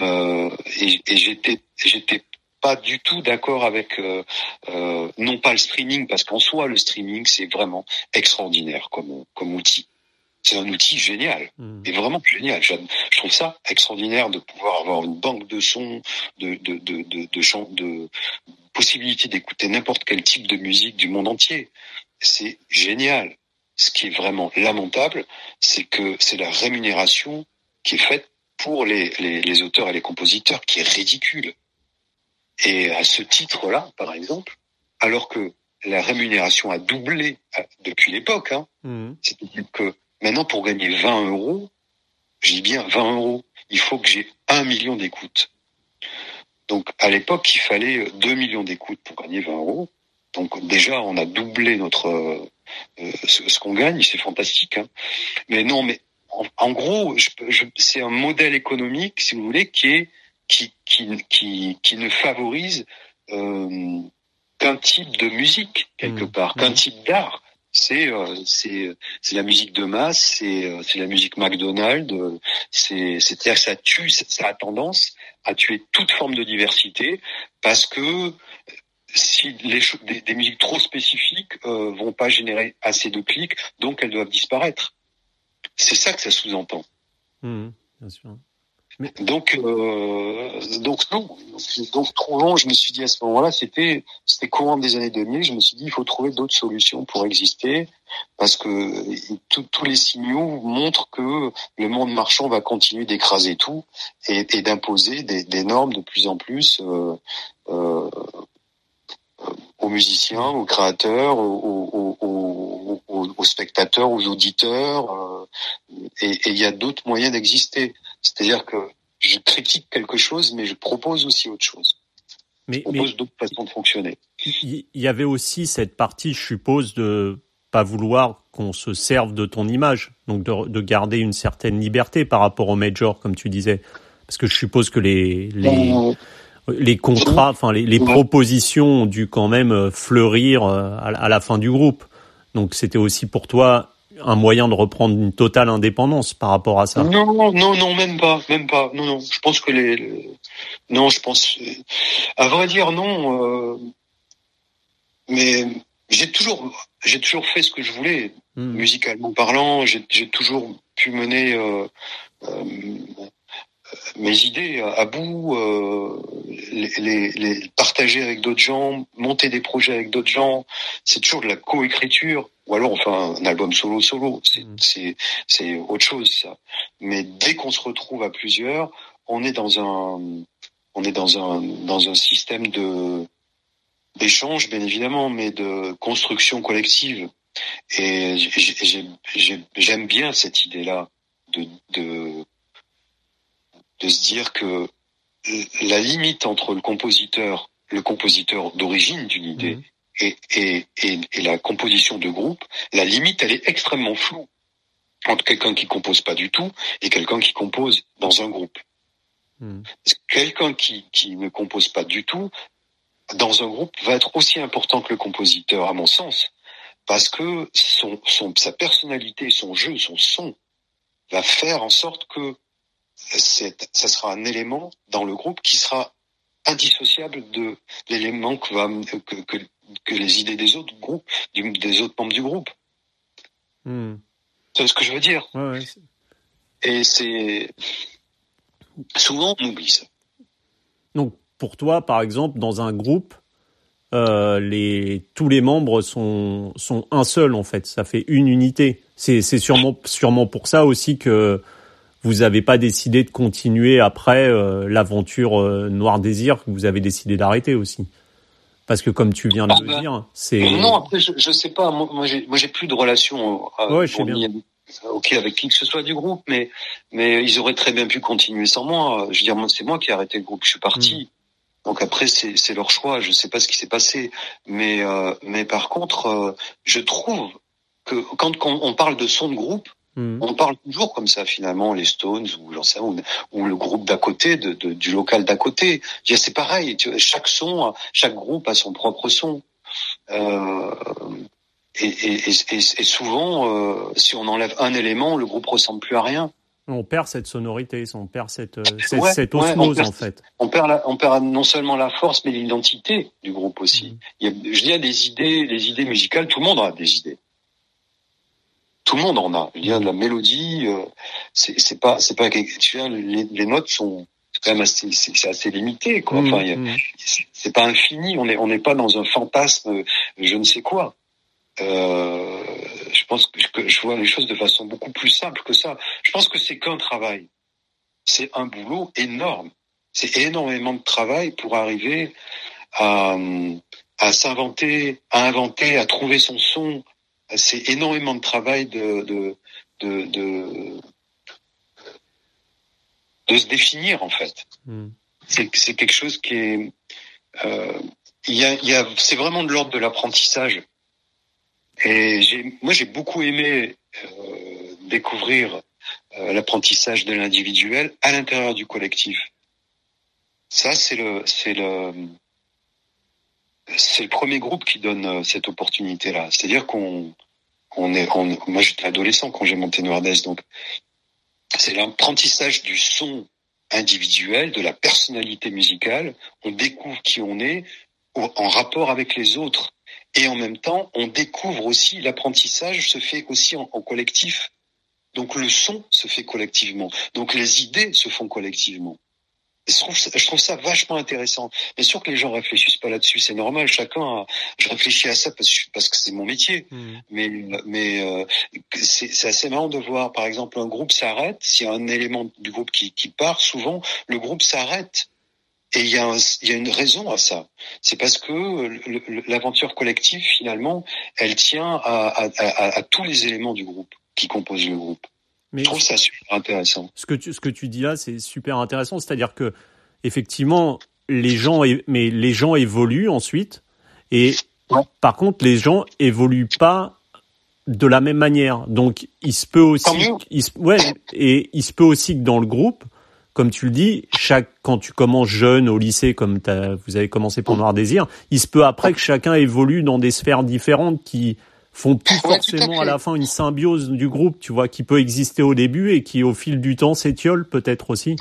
euh, et, et j'étais j'étais pas du tout d'accord avec euh, euh, non pas le streaming parce qu'en soi le streaming c'est vraiment extraordinaire comme comme outil c'est un outil génial mmh. et vraiment génial. Je, je, trouve ça extraordinaire de pouvoir avoir une banque de sons, de de de de, de, de possibilité d'écouter n'importe quel type de musique du monde entier. C'est génial. Ce qui est vraiment lamentable, c'est que c'est la rémunération qui est faite pour les, les, les, auteurs et les compositeurs qui est ridicule. Et à ce titre-là, par exemple, alors que la rémunération a doublé euh, depuis l'époque, hein, mmh. c'est-à-dire que maintenant pour gagner 20 euros, je dis bien 20 euros, il faut que j'ai un million d'écoutes. Donc à l'époque, il fallait 2 millions d'écoutes pour gagner 20 euros. Donc déjà, on a doublé notre euh, ce, qu'on gagne, c'est fantastique. Hein. Mais non, mais en, gros, je, je, c'est un modèle économique, si vous voulez, qui est qui qui qui, qui ne favorise euh, qu'un type de musique quelque mmh. part, qu'un mmh. type d'art c'est euh, c'est c'est la musique de masse, c'est euh, c'est la musique McDonald's, c'est c'est-à-dire que ça tue, ça a tendance à tuer toute forme de diversité parce que si les des, des musiques trop spécifiques vont pas générer assez de clics, donc elles doivent disparaître. C'est ça que ça sous-entend. Mmh, bien sûr. Donc, euh, donc non. Donc, trouvant, je me suis dit à ce moment-là, c'était c'était courant des années 2000. Je me suis dit, il faut trouver d'autres solutions pour exister, parce que tous les signaux montrent que le monde marchand va continuer d'écraser tout et, et d'imposer des, des, normes de plus en plus euh, euh, aux musiciens, aux créateurs, aux, aux, aux, aux spectateurs, aux auditeurs. Euh, et il y a d'autres moyens d'exister. C'est-à-dire que je critique quelque chose, mais je propose aussi autre chose. Mais, je propose d'autres façons de fonctionner. Il y avait aussi cette partie, je suppose, de pas vouloir qu'on se serve de ton image, donc de, de, garder une certaine liberté par rapport au major, comme tu disais, parce que je suppose que les les, euh, les contrats, enfin les, les propositions ont dû quand même fleurir euh, à la fin du groupe. Donc c'était aussi pour toi un moyen de reprendre une totale indépendance par rapport à ça? Non, non, non, même pas, même pas. Non, non. Je pense que les, non, je pense, à vrai dire, non. Euh... Mais j'ai toujours, j'ai toujours fait ce que je voulais, hmm. musicalement parlant. J'ai toujours pu mener euh, euh, mes idées à bout, euh, les, les, les, partager avec d'autres gens, monter des projets avec d'autres gens. C'est toujours de la coécriture ou alors enfin un album solo solo mm. c'est c'est autre chose ça mais dès qu'on se retrouve à plusieurs on est dans un on est dans un dans un système de d'échange bien évidemment mais de construction collective et j'aime bien cette idée là de, de de se dire que la limite entre le compositeur le compositeur d'origine d'une idée mm et, et, et, et, la composition de groupe, la limite, elle est extrêmement floue entre quelqu'un qui compose pas du tout et quelqu'un qui compose dans un groupe. Hmm. Quelqu'un qui, qui ne compose pas du tout dans un groupe va être aussi important que le compositeur, à mon sens, parce que son, son, sa personnalité, son jeu, son son va faire en sorte que ça sera un élément dans le groupe qui sera indissociable de l'élément que, va, que, que, que les idées des autres groupes, des autres membres du groupe. Hmm. C'est ce que je veux dire? Ouais, Et c'est souvent on oublie ça. Donc pour toi, par exemple, dans un groupe, euh, les tous les membres sont sont un seul en fait. Ça fait une unité. C'est c'est sûrement sûrement pour ça aussi que vous n'avez pas décidé de continuer après euh, l'aventure euh, Noir Désir que vous avez décidé d'arrêter aussi. Parce que comme tu viens de le ah, bah, dire, c'est non après je, je sais pas. Moi, j'ai moi j'ai plus de relation euh, ouais, je sais bien. ok avec qui que ce soit du groupe mais mais ils auraient très bien pu continuer sans moi. Je veux dire c'est moi qui ai arrêté le groupe. Je suis parti. Hmm. donc après c'est c'est leur choix. Je sais pas ce qui s'est passé. Mais euh, mais par contre euh, je trouve que quand, quand on parle de son de groupe Hmm. On parle toujours comme ça finalement, les Stones ou j'en sais ou, ou, le groupe d'à côté, de, de, du local d'à côté. C'est pareil, tu chaque son, chaque groupe a son propre son. Euh, et, et, et, et, souvent, euh, si on enlève un élément, le groupe ressemble plus à rien. On perd cette sonorité, on perd cette, euh, cette, osmose en fait. On perd, la, on perd non seulement la force, mais l'identité du groupe aussi. Hmm. Il y a, je dis, des idées, des idées musicales. Tout le monde a des idées tout le monde en a. Il y a de la mélodie, euh, c'est pas c'est pas tu vois, les, les notes sont quand même assez c'est assez limité quoi. Mmh, enfin, mmh. c'est pas infini. On est on n'est pas dans un fantasme, je ne sais quoi. Euh, je pense que, je vois les choses de façon beaucoup plus simple que ça. Je pense que c'est qu'un travail. C'est un boulot énorme. C'est énormément de travail pour arriver à, à s'inventer, à inventer, à trouver son son, c'est énormément de travail de de, de, de, de se définir en fait. Hmm. C'est quelque chose qui est euh, il y a, y a c'est vraiment de l'ordre de l'apprentissage. Et moi j'ai beaucoup aimé euh, découvrir euh, l'apprentissage de l'individuel à l'intérieur du collectif. Ça c'est le c'est le c'est le premier groupe qui donne euh, cette opportunité-là. C'est-à-dire qu'on on est, moi j'étais adolescent quand j'ai monté Noirdes, donc c'est l'apprentissage du son individuel, de la personnalité musicale. On découvre qui on est en rapport avec les autres. Et en même temps, on découvre aussi l'apprentissage se fait aussi en collectif. Donc le son se fait collectivement. Donc les idées se font collectivement je trouve, je trouve ça vachement intéressant. Bien sûr que les gens réfléchissent pas là-dessus, c'est normal. Chacun, je réfléchis à ça parce, parce que c'est mon métier. Hmm. Mais, mais euh, c'est assez marrant de voir, par exemple, un groupe s'arrête. S'il y a un élément du groupe qui, qui part, souvent le groupe s'arrête. Et il y, a il y a une raison à ça. C'est parce que l'aventure collective, finalement, elle tient à, à, à, à tous les éléments du groupe qui composent le groupe. Mais je trouve ça super intéressant. Ce que tu, ce que tu dis là, c'est super intéressant. C'est-à-dire que, effectivement, les gens, mais les gens évoluent ensuite. Et par contre, les gens évoluent pas de la même manière. Donc, il se peut aussi, il ouais, et il se peut aussi que dans le groupe, comme tu le dis, chaque quand tu commences jeune au lycée, comme vous avez commencé pour Noir Désir, il se peut après que chacun évolue dans des sphères différentes qui font plus forcément à, la fin une symbiose du groupe, tu vois, qui peut exister au début et qui au fil du temps s'étiole peut-être aussi.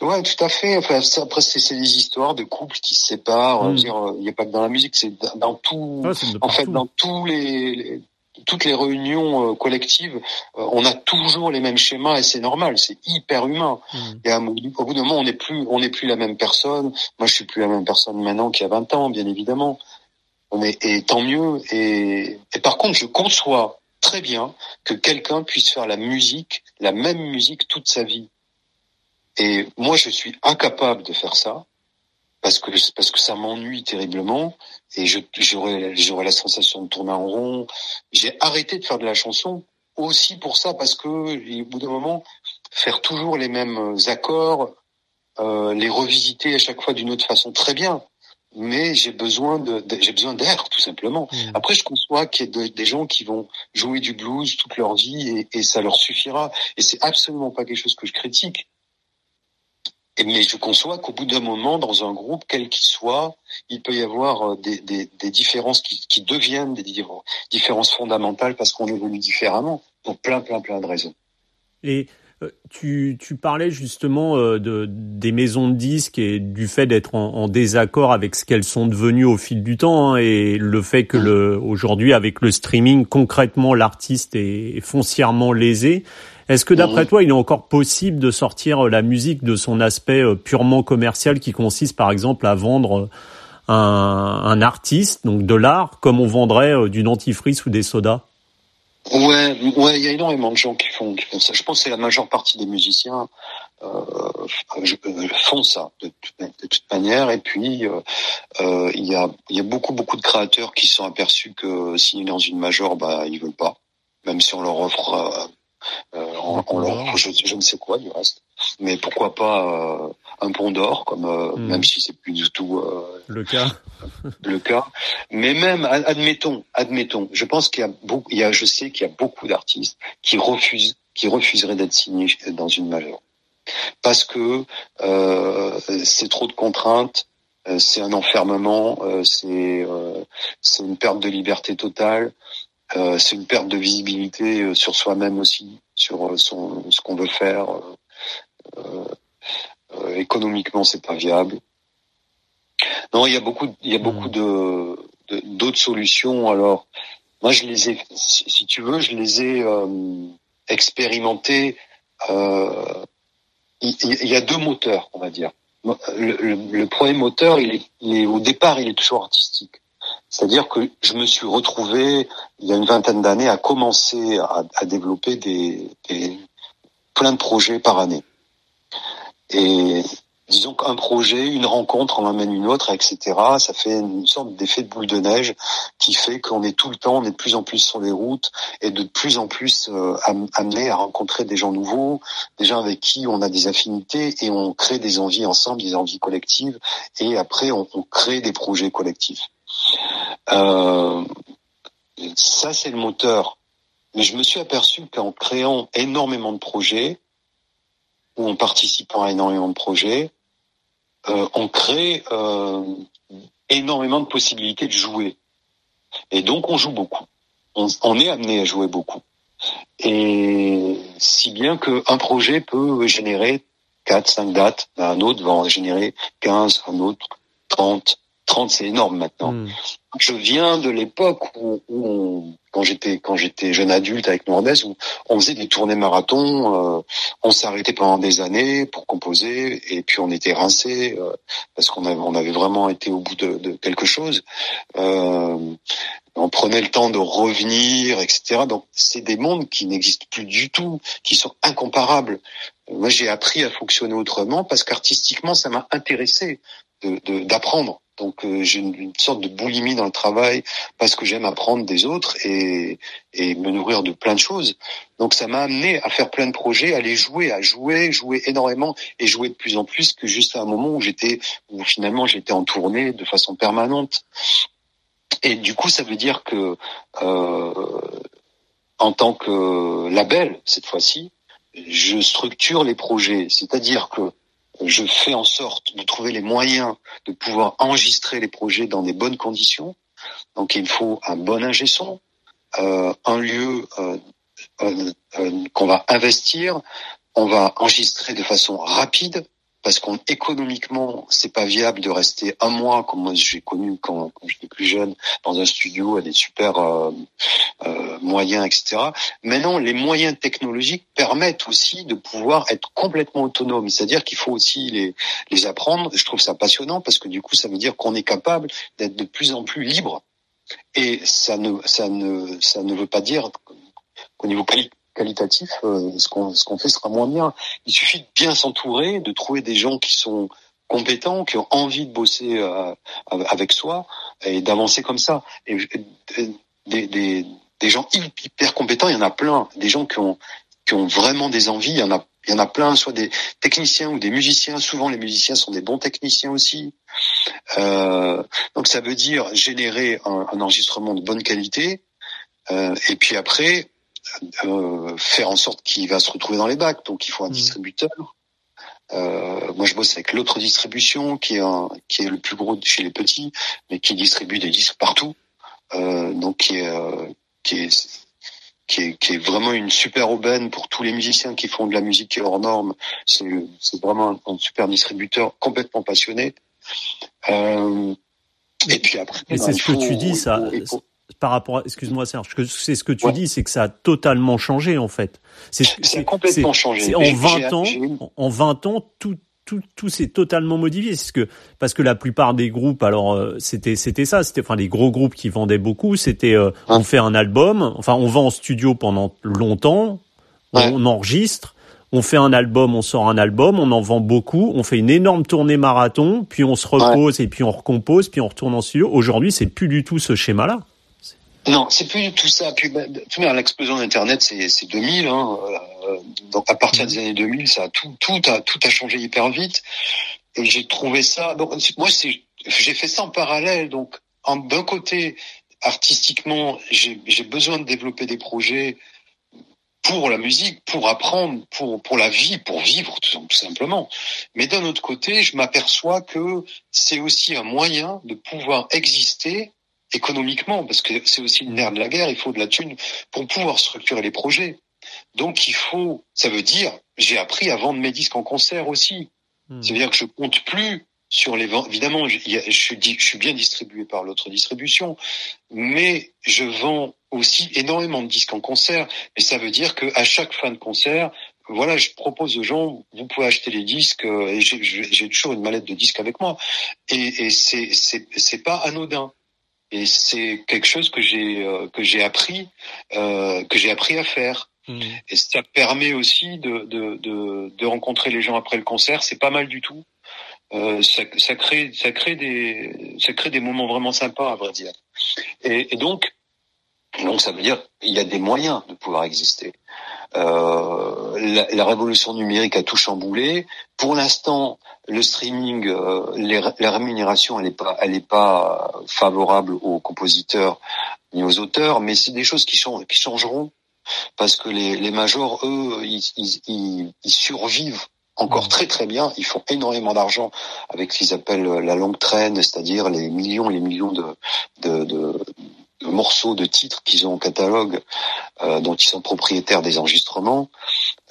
Ouais, tout à fait. Enfin, après, c'est des histoires de couples qui se séparent. Mm. Il n'y a pas que dans la musique, c'est dans tout. en fait, dans tous les, toutes les réunions euh, collectives, euh, on a toujours les mêmes schémas et c'est normal. C'est hyper humain. Mm. Et à, au bout d'un moment, on n'est plus, on n'est plus la même personne. Moi, je suis plus la même personne maintenant qu'il y a 20 ans, bien évidemment et tant mieux. Et, par contre, je conçois très bien que quelqu'un puisse faire la musique, la même musique toute sa vie. Et moi, je suis incapable de faire ça parce que parce que ça m'ennuie terriblement et j'aurais j'aurais la sensation de tourner en rond. J'ai arrêté de faire de la chanson aussi pour ça parce que au bout d'un moment, faire toujours les mêmes accords, euh, les revisiter à chaque fois d'une autre façon, très bien mais j'ai besoin de, j'ai besoin d'air tout simplement. Mmh. Après, je conçois qu'il y ait des gens qui vont jouer du blues toute leur vie et, et ça leur suffira. Et c'est absolument pas quelque chose que je critique. Et, mais je conçois qu'au bout d'un moment, dans un groupe, quel qu'il soit, il peut y avoir euh, des, des, des différences qui, qui, deviennent des différences fondamentales parce qu'on évolue différemment. Pour plein, plein, plein de raisons. Et tu, tu, parlais justement euh, de, des maisons de disques et du fait d'être en, en, désaccord avec ce qu'elles sont devenues au fil du temps hein, et le fait que le, aujourd'hui avec le streaming concrètement l'artiste est foncièrement lésé. Est-ce que d'après toi il est encore possible de sortir la musique de son aspect euh, purement commercial qui consiste par exemple à vendre un, un artiste, donc de l'art, comme on vendrait du dentifrice ou des sodas? Ouais, ouais, il y a énormément de gens qui font, qui font ça. Je pense que c'est la majeure partie des musiciens euh, euh font ça de, toute manière. Et puis euh, euh, il y a, y a beaucoup, beaucoup de créateurs qui sont aperçus que signer dans une major, bah ils veulent pas, même si on leur offre, on, on leur je, je, ne sais quoi du reste. Mais pourquoi pas un pont d'or, comme mm. même si c'est plus du tout le cas. le cas. Mais même, admettons, admettons, je pense qu'il y a beaucoup, il y a, je sais qu'il y a beaucoup d'artistes qui refusent, qui refuseraient d'être signés dans une majeure parce que euh, c'est trop de contraintes, euh, c'est un enfermement, euh, c'est c'est une perte de liberté totale, c'est une perte de visibilité sur soi-même aussi, sur son ce qu'on veut faire. économiquement, c'est pas viable. Non, il y a beaucoup, il y a beaucoup mmh. de d'autres solutions. Alors, moi, je les ai, si tu veux, je les ai euh, expérimentés euh, il, y a deux moteurs, on va dire. Le, premier moteur, il est, au départ, il est toujours artistique. C'est-à-dire que je me suis retrouvé il y a une vingtaine d'années à commencer à, développer des, des, plein de projets par année. Et disons qu'un projet, une rencontre en amène une autre, etc. Ça fait une sorte d'effet de boule de neige qui fait qu'on est tout le temps, on est de plus en plus sur les routes et de plus en plus euh, amené à rencontrer des gens nouveaux, des gens avec qui on a des affinités et on crée des envies ensemble, des envies collectives et après on, crée des projets collectifs. Euh, ça c'est le moteur. Mais je me suis aperçu qu'en créant énormément de projets, ou en participant à énormément de projets, euh, on crée euh, énormément de possibilités de jouer. Et donc on joue beaucoup. On, on est amené à jouer beaucoup. Et si bien qu'un projet peut générer 4, 5 dates, un autre va en générer 15, un autre 30, 30 c'est énorme maintenant. Hmm. Je viens de l'époque où, où quand j'étais quand j'étais jeune adulte avec Nordès, où on faisait des tournées marathons, euh, on s'arrêtait pendant des années pour composer et puis on était rincé euh, parce qu'on avait on avait vraiment été au bout de, de quelque chose. Euh, on prenait le temps de revenir, etc. Donc c'est des mondes qui n'existent plus du tout, qui sont incomparables. Moi j'ai appris à fonctionner autrement parce qu'artistiquement ça m'a intéressé d'apprendre. Donc euh, j'ai une, sorte de boulimie dans le travail parce que j'aime apprendre des autres et, et me nourrir de plein de choses. Donc ça m'a amené à faire plein de projets, à les jouer, à jouer, jouer énormément et jouer de plus en plus que juste à un moment où j'étais où finalement j'étais en tournée de façon permanente. Et du coup ça veut dire que euh, en tant que label cette fois-ci, je structure les projets, c'est-à-dire que je fais en sorte de trouver les moyens de pouvoir enregistrer les projets dans des bonnes conditions. Donc il faut un bon ingé euh, un lieu euh, qu'on va investir, on va enregistrer de façon rapide parce qu'on économiquement c'est pas viable de rester un mois comme moi j'ai connu quand, quand j'étais plus jeune dans un studio à des super euh, euh, moyens etc. Maintenant les moyens technologiques permettent aussi de pouvoir être complètement autonome, c'est-à-dire qu'il faut aussi les les apprendre. Je trouve ça passionnant parce que du coup ça veut dire qu'on est capable d'être de plus en plus libre et ça ne ça ne ça ne veut pas dire qu'au niveau qualitatif, euh, ce qu'on qu'on fait sera moins bien. Il suffit de bien s'entourer, de trouver des gens qui sont compétents, qui ont envie de bosser euh, avec soi et d'avancer comme ça. Et, des, des, des gens hyper compétents, il y en a plein. Des gens qui ont qui ont vraiment des envies, il y en a il y en a plein, soit des techniciens ou des musiciens. Souvent, les musiciens sont des bons techniciens aussi. Euh, donc, ça veut dire générer un, un enregistrement de bonne qualité. Euh, et puis après, euh, faire en sorte qu'il va se retrouver dans les bacs. Donc il faut un mmh. distributeur. Euh, moi, je bosse avec l'autre distribution qui est un, qui est le plus gros chez les petits, mais qui distribue des disques partout. Euh, donc qui est, euh, qui est qui est, qui est vraiment une super aubaine pour tous les musiciens qui font de la musique hors norme. C'est, c'est vraiment un, super distributeur complètement passionné. Euh, et puis après, et c'est ben, ce que tu dis, ça par rapport, excuse-moi Serge, c'est ce que tu dis, c'est que ça a totalement changé en fait. C'est complètement changé. En 20 ans, en 20 ans, tout tout, tout s'est totalement modifié. C'est que parce que la plupart des groupes, alors euh, c'était c'était ça, c'était enfin les gros groupes qui vendaient beaucoup, c'était euh, on fait un album, enfin on vend en studio pendant longtemps, on enregistre, on fait un album, on sort un album, on en vend beaucoup, on fait une énorme tournée marathon, puis on se repose et puis on recompose, puis on retourne en studio. Aujourd'hui, c'est plus du tout ce schéma-là. Non, c'est plus du tout ça. Puis, bah, l'explosion d'Internet, c'est 2000. Hein. Euh, donc à partir des années 2000, ça a tout, tout a tout a changé hyper vite. Et j'ai trouvé ça. Donc moi, c'est j'ai fait ça en parallèle. Donc, d'un côté, artistiquement, j'ai besoin de développer des projets pour la musique, pour apprendre, pour pour la vie, pour vivre tout, simplement. Mais d'un autre côté, je m'aperçois que c'est aussi un moyen de pouvoir exister économiquement, parce que c'est aussi le nerf de la guerre. Il faut de la thune pour pouvoir structurer les projets. Donc il faut, ça veut dire, j'ai appris à vendre mes disques en concert aussi. Hmm. C'est-à-dire que je compte plus sur les ventes. Évidemment, je, je, suis, je suis bien distribué par l'autre distribution, mais je vends aussi énormément de disques en concert. Et ça veut dire que à chaque fin de concert, voilà, je propose aux gens, vous pouvez acheter les disques. Euh, et j'ai toujours une mallette de disques avec moi. Et, et c'est c'est pas anodin. Et c'est quelque chose que j'ai euh, que j'ai appris euh, que j'ai appris à faire. Mmh. Et ça permet aussi de, de, de, de rencontrer les gens après le concert. C'est pas mal du tout. Euh, ça, ça, crée ça crée des ça crée des moments vraiment sympas à vrai dire. Et, et donc donc ça veut dire qu'il y a des moyens de pouvoir exister. Euh, la, la, révolution numérique a tout chamboulé. Pour l'instant, le streaming, euh, les, la rémunération, elle n'est pas, elle est pas favorable aux compositeurs ni aux auteurs, mais c'est des choses qui, sont, qui changeront parce que les, les majors, eux, ils, ils, ils survivent encore très très bien. Ils font énormément d'argent avec ce qu'ils appellent la longue traîne, c'est-à-dire les millions et les millions de, de, de, morceaux de titres qu'ils ont au catalogue, euh, dont ils sont propriétaires des enregistrements.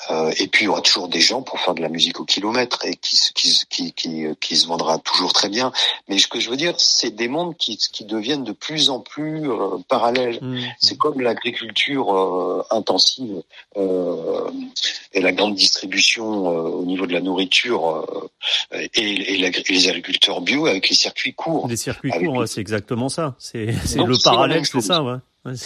Euh, et puis il y aura toujours des gens pour faire de la musique au kilomètre et qui, qui, qui, qui, qui se vendra toujours très bien. Mais ce que je veux dire, c'est des mondes qui, qui deviennent de plus en plus euh, parallèles. Mmh. C'est comme l'agriculture euh, intensive euh, et la grande distribution au niveau de la nourriture et, et, les agriculteurs bio avec les circuits courts. Les circuits courts, c'est exactement ça. C'est le parallèle, c'est ça. Ouais.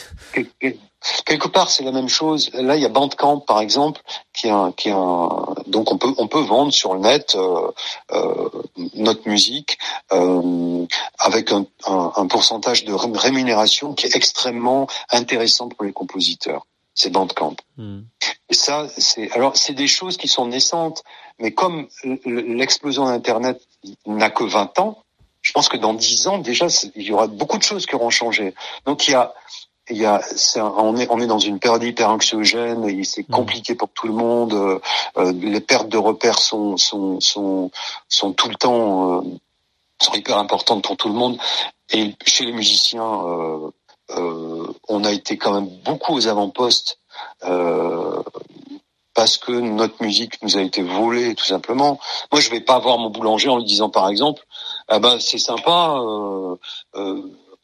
Quelque part, c'est la même chose. Là, il y a Bandcamp, par exemple, qui est un, qui est un, donc on peut on peut vendre sur le net euh, euh, notre musique euh, avec un, un, un, pourcentage de rémunération qui est extrêmement intéressant pour les compositeurs. C'est Bandcamp. Hmm. Et ça, c'est alors c'est des choses qui sont naissantes, mais comme l'explosion d'Internet n'a que 20 ans, je pense que dans 10 ans déjà, il y aura beaucoup de choses qui auront changé. Donc il y a il y a, on est on est dans une période hyper anxiogène, c'est mmh. compliqué pour tout le monde. Euh, euh, les pertes de repères sont sont sont sont tout le temps euh, sont hyper importantes pour tout le monde. Et chez les musiciens, on a été quand même beaucoup aux avant-postes parce que notre musique nous a été volée tout simplement. Moi, je vais pas voir mon boulanger en lui disant par exemple, ah ben c'est sympa.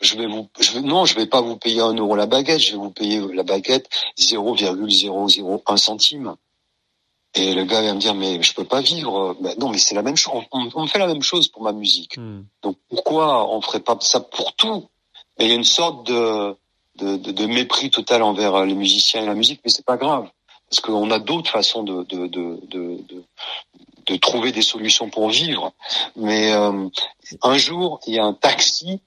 Euh, euh, je vais vous, je vais, non, je vais pas vous payer un euro la baguette, je vais vous payer la baguette 0,001 centime. Et le gars va me dire, mais je peux pas vivre. Ben non, mais c'est la même chose. On, fait la même chose pour ma musique. Hmm. Donc pourquoi on ferait pas ça pour tout? Il y a une sorte de, de, de, mépris total envers les musiciens et la musique, mais c'est pas grave parce qu'on a d'autres façons de, de, de, de, de trouver des solutions pour vivre. Mais euh, un jour, il y a un taxi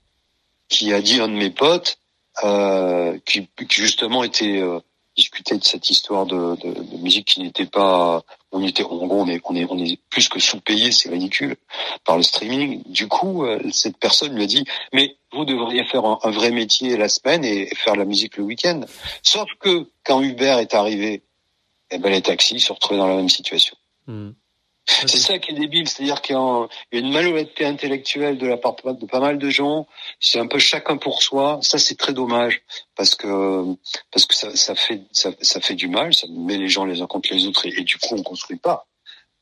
qui a dit un de mes potes, euh, qui, qui, justement était euh, de cette histoire de, de, de musique qui n'était pas, on était, en gros, on est, on est, on est plus que sous-payé, c'est ridicule, par le streaming. Du coup, euh, cette personne lui a dit, mais vous devriez faire un, vrai métier la semaine et, faire de la musique le week-end. Sauf que quand Uber est arrivé, eh ben les taxis se retrouvaient dans la même situation. Hmm. C'est ça qui est débile, c'est-à-dire qu'il y, a une malhonnêteté intellectuelle de la part de pas mal de gens. C'est un peu chacun pour soi. Ça, c'est très dommage parce que parce que ça, ça fait ça, ça, fait du mal, ça met les gens les uns contre les autres et, du coup on construit pas.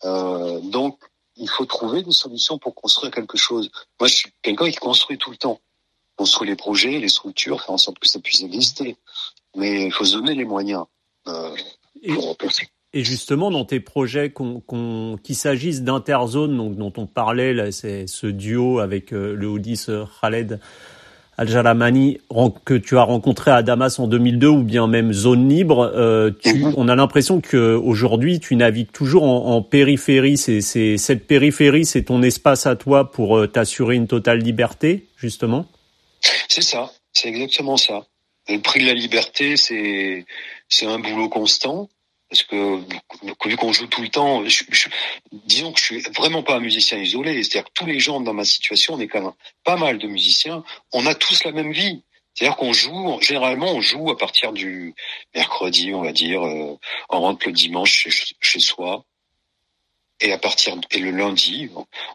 Euh, donc il faut trouver des solutions pour construire quelque chose. Moi, je suis quelqu'un qui construit tout le temps, construit les projets, les structures, faire en sorte que ça puisse exister. Mais il faut se donner les moyens euh, pour penser. Et justement, dans tes projets, qu'il s'agisse d'Interzone, donc dont on parlait, là, c'est ce duo avec euh, le Oudis euh, Khaled Al-Jalamani que tu as rencontré à Damas en 2002 ou bien même Zone Libre, euh, tu, mhm. on a l'impression que aujourd'hui tu navigues toujours en, en périphérie. C'est cette périphérie, c'est ton espace à toi pour euh, t'assurer une totale liberté, justement? C'est ça, c'est exactement ça. Le prix de la liberté, c'est c'est un boulot constant parce que vu qu'on joue tout le temps, disons que je suis vraiment pas un musicien isolé. C'est-à-dire que tous les gens dans ma situation, on est quand même pas mal de musiciens. On a tous la même vie. C'est-à-dire qu'on joue, généralement, on joue à partir du mercredi, on va dire, euh, on rentre le dimanche chez soi et à partir et le lundi,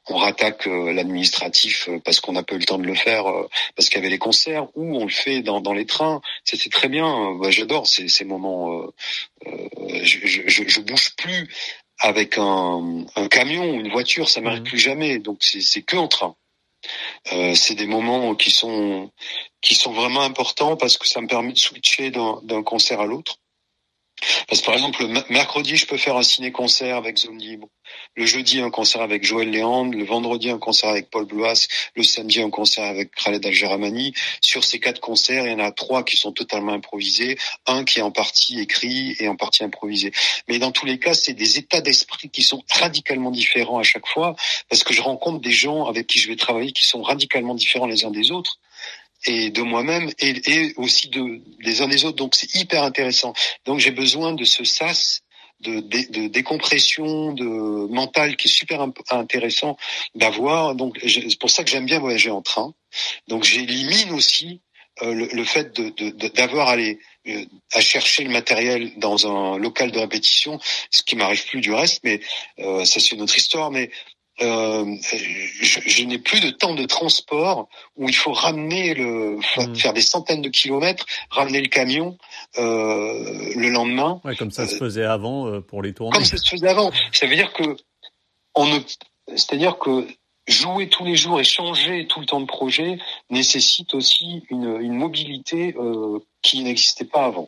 on rattaque euh, l'administratif euh, parce qu'on n'a pas eu le temps de le faire euh, parce qu'il y avait les concerts ou on le fait dans, dans les trains. C'est très bien. J'adore ces, ces moments. je, je, je, bouge plus avec un, un camion ou une voiture, ça m'arrive mmh. plus jamais. Donc c'est que en train. Euh, c'est des moments qui sont qui sont vraiment importants parce que ça me permet de switcher d'un concert à l'autre. Parce que par exemple, le mercredi, je peux faire un ciné-concert avec Zone Libre. Le jeudi, un concert avec Joël Léandre. Le vendredi, un concert avec Paul Blois. Le samedi, un concert avec Khaled Al-Geramani. Sur ces quatre concerts, il y en a trois qui sont totalement improvisés. Un qui est en partie écrit et en partie improvisé. Mais dans tous les cas, c'est des états d'esprit qui sont radicalement différents à chaque fois. Parce que je rencontre des gens avec qui je vais travailler qui sont radicalement différents les uns des autres et de moi-même et, et, aussi de des uns des autres. Donc c'est hyper intéressant. Donc j'ai besoin de ce sas de, de, décompression de mentale qui est super intéressant d'avoir. Donc c'est pour ça que j'aime bien voyager en train. Donc j'élimine aussi euh, le, le, fait d'avoir de, aller euh, à chercher le matériel dans un local de répétition, ce qui m'arrive plus du reste, mais euh, ça c'est une autre histoire. Mais euh, je, je n'ai plus de temps de transport où il faut ramener le, hmm. faire des centaines de kilomètres, ramener le camion euh, le lendemain. Ouais, comme ça se euh, faisait avant euh, pour les tournées. Comme ça se faisait avant. Ça veut dire que on ne, c'est-à-dire que jouer tous les jours et changer tout le temps de projet nécessite aussi une, une mobilité euh, qui n'existait pas avant.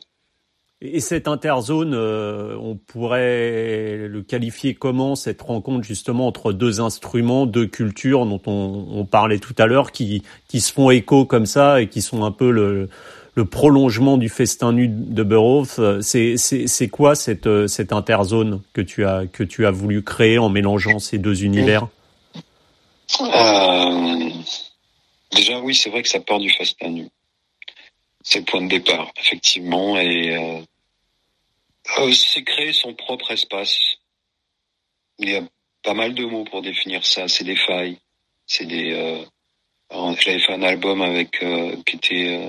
Et cette interzone, euh, on pourrait le qualifier comment cette rencontre justement entre deux instruments, deux cultures dont on, on parlait tout à l'heure, qui, qui se font écho comme ça et qui sont un peu le, le prolongement du festin nu de Berhoff. C'est, c'est, c'est quoi cette, cette interzone que tu as que tu as voulu créer en mélangeant ces deux univers? Euh, Déjà oui, c'est vrai que ça part du festin nu. C'est le point de départ, effectivement, et euh, euh, c'est créer son propre espace. Il y a pas mal de mots pour définir ça. C'est des failles. C'est des. Euh, J'avais fait un album avec euh, qui était euh,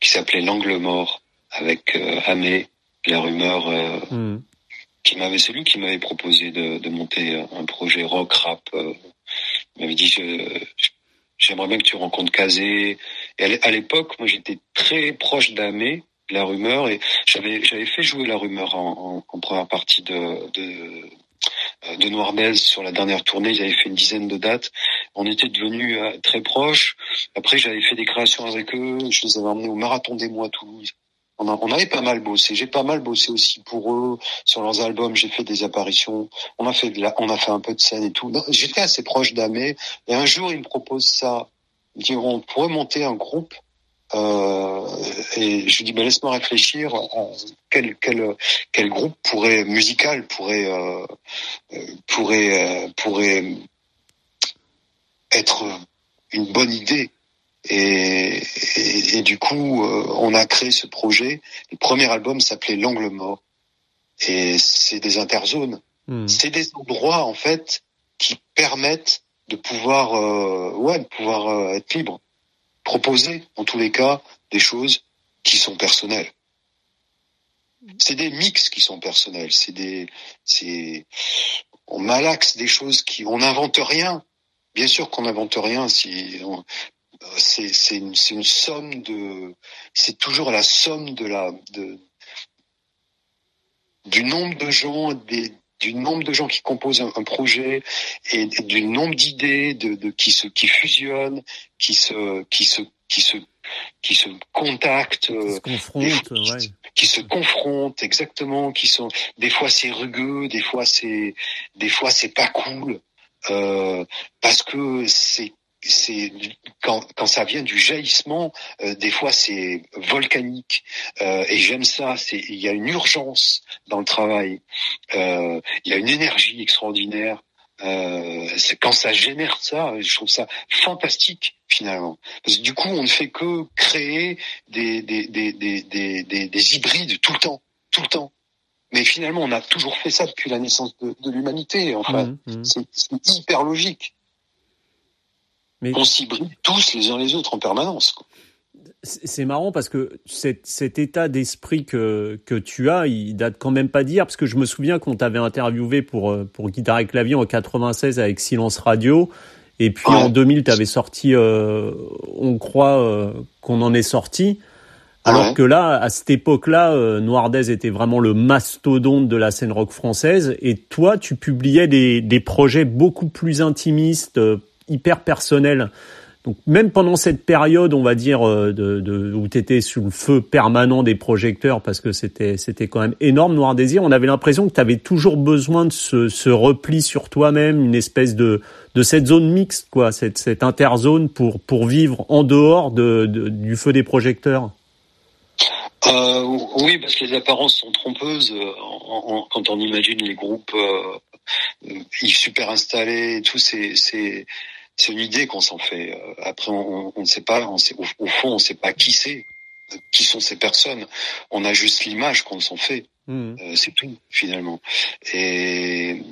qui s'appelait L'angle mort avec euh, Amé, la rumeur. Mm. Qui m'avait, c'est lui qui m'avait proposé de, de, monter un projet rock rap. il m'avait dit j'aimerais bien que tu rencontres Kazé. Et à l'époque, moi j'étais très proche d'Amé la rumeur et j'avais j'avais fait jouer la rumeur en, en, première partie de de, euh, de sur la dernière tournée. Ils avaient fait une dizaine de dates. On était devenus euh, très proches. Après, j'avais fait des créations avec eux. Je les avais emmenés au Marathon des Mois à Toulouse. On, on avait pas mal bossé. J'ai pas mal bossé aussi pour eux sur leurs albums. J'ai fait des apparitions. On a fait de la, on a fait un peu de scène et tout. J'étais assez proche d'Amé. Et un jour, ils me proposent ça. Ils disent on pourrait monter un groupe euh, et je lui dis, bah, laisse-moi réfléchir à quel, quel, quel groupe pourrait musical pourrait euh, pourrait euh, pourrait être une bonne idée. Et, et, du coup, on a créé ce projet. Le premier album s'appelait L'angle mort. Et c'est des interzones. Hmm. C'est des endroits en fait qui permettent de pouvoir, euh, ouais, de pouvoir être libre proposer, en tous les cas, des choses qui sont personnelles. C'est des mix qui sont personnels. C'est des, c'est, on malaxe des choses qui, on n'invente rien. Bien sûr qu'on n'invente rien. Si c'est, c'est une, c'est une somme de, c'est toujours la somme de la, de, du nombre de gens, des, du nombre de gens qui composent un, projet et, du nombre d'idées de, de, qui se qui fusionnent, qui se qui se qui se qui se contactent, qui se confrontent, qui, ouais. qui, se confrontent exactement, qui sont des fois c'est rugueux, des fois c'est des fois c'est pas cool euh, parce que c'est c'est quand, quand ça vient du jaillissement, euh, des fois c'est volcanique euh, et j'aime ça. C'est il y a une urgence dans le travail, euh, il y a une énergie extraordinaire. Euh, c'est quand ça génère ça, je trouve ça fantastique finalement. Parce que du coup, on ne fait que créer des des des des des, des, des hybrides tout le temps, tout le temps. Mais finalement, on a toujours fait ça depuis la naissance de, l'humanité. Enfin, mmh, mmh. c'est hyper logique. Mais... On s'y brille tous les uns les autres en permanence. C'est marrant parce que cet, cet état d'esprit que, que tu as, il date quand même pas d'hier, parce que je me souviens qu'on t'avait interviewé pour, euh, pour Guitare et Clavier en 96 avec Silence Radio, et puis en 2000, tu avais sorti euh, On croit euh, qu'on en est sorti. Alors que là, à cette époque-là, euh, Noirdaise était vraiment le mastodonte de la scène rock française. Et toi, tu publiais des, des projets beaucoup plus intimistes, hyper personnels. Donc même pendant cette période, on va dire, euh, où tu étais sous le feu permanent des projecteurs, parce que c'était c'était quand même énorme, Noir Désir, on avait l'impression que tu avais toujours besoin de ce, ce repli sur toi-même, une espèce de, de cette zone mixte, quoi, cette, cette interzone pour, pour vivre en dehors de, du feu des projecteurs. Euh, oui, parce que les apparences sont trompeuses. Euh, quand on imagine les groupes euh, super installés et tout, c'est c'est une idée qu'on s'en fait. Euh, après, on, ne sait pas. On sait, au, fond, on ne sait pas qui c'est, qui sont ces personnes. On a juste l'image qu'on s'en fait. Mmh. c'est tout finalement. Et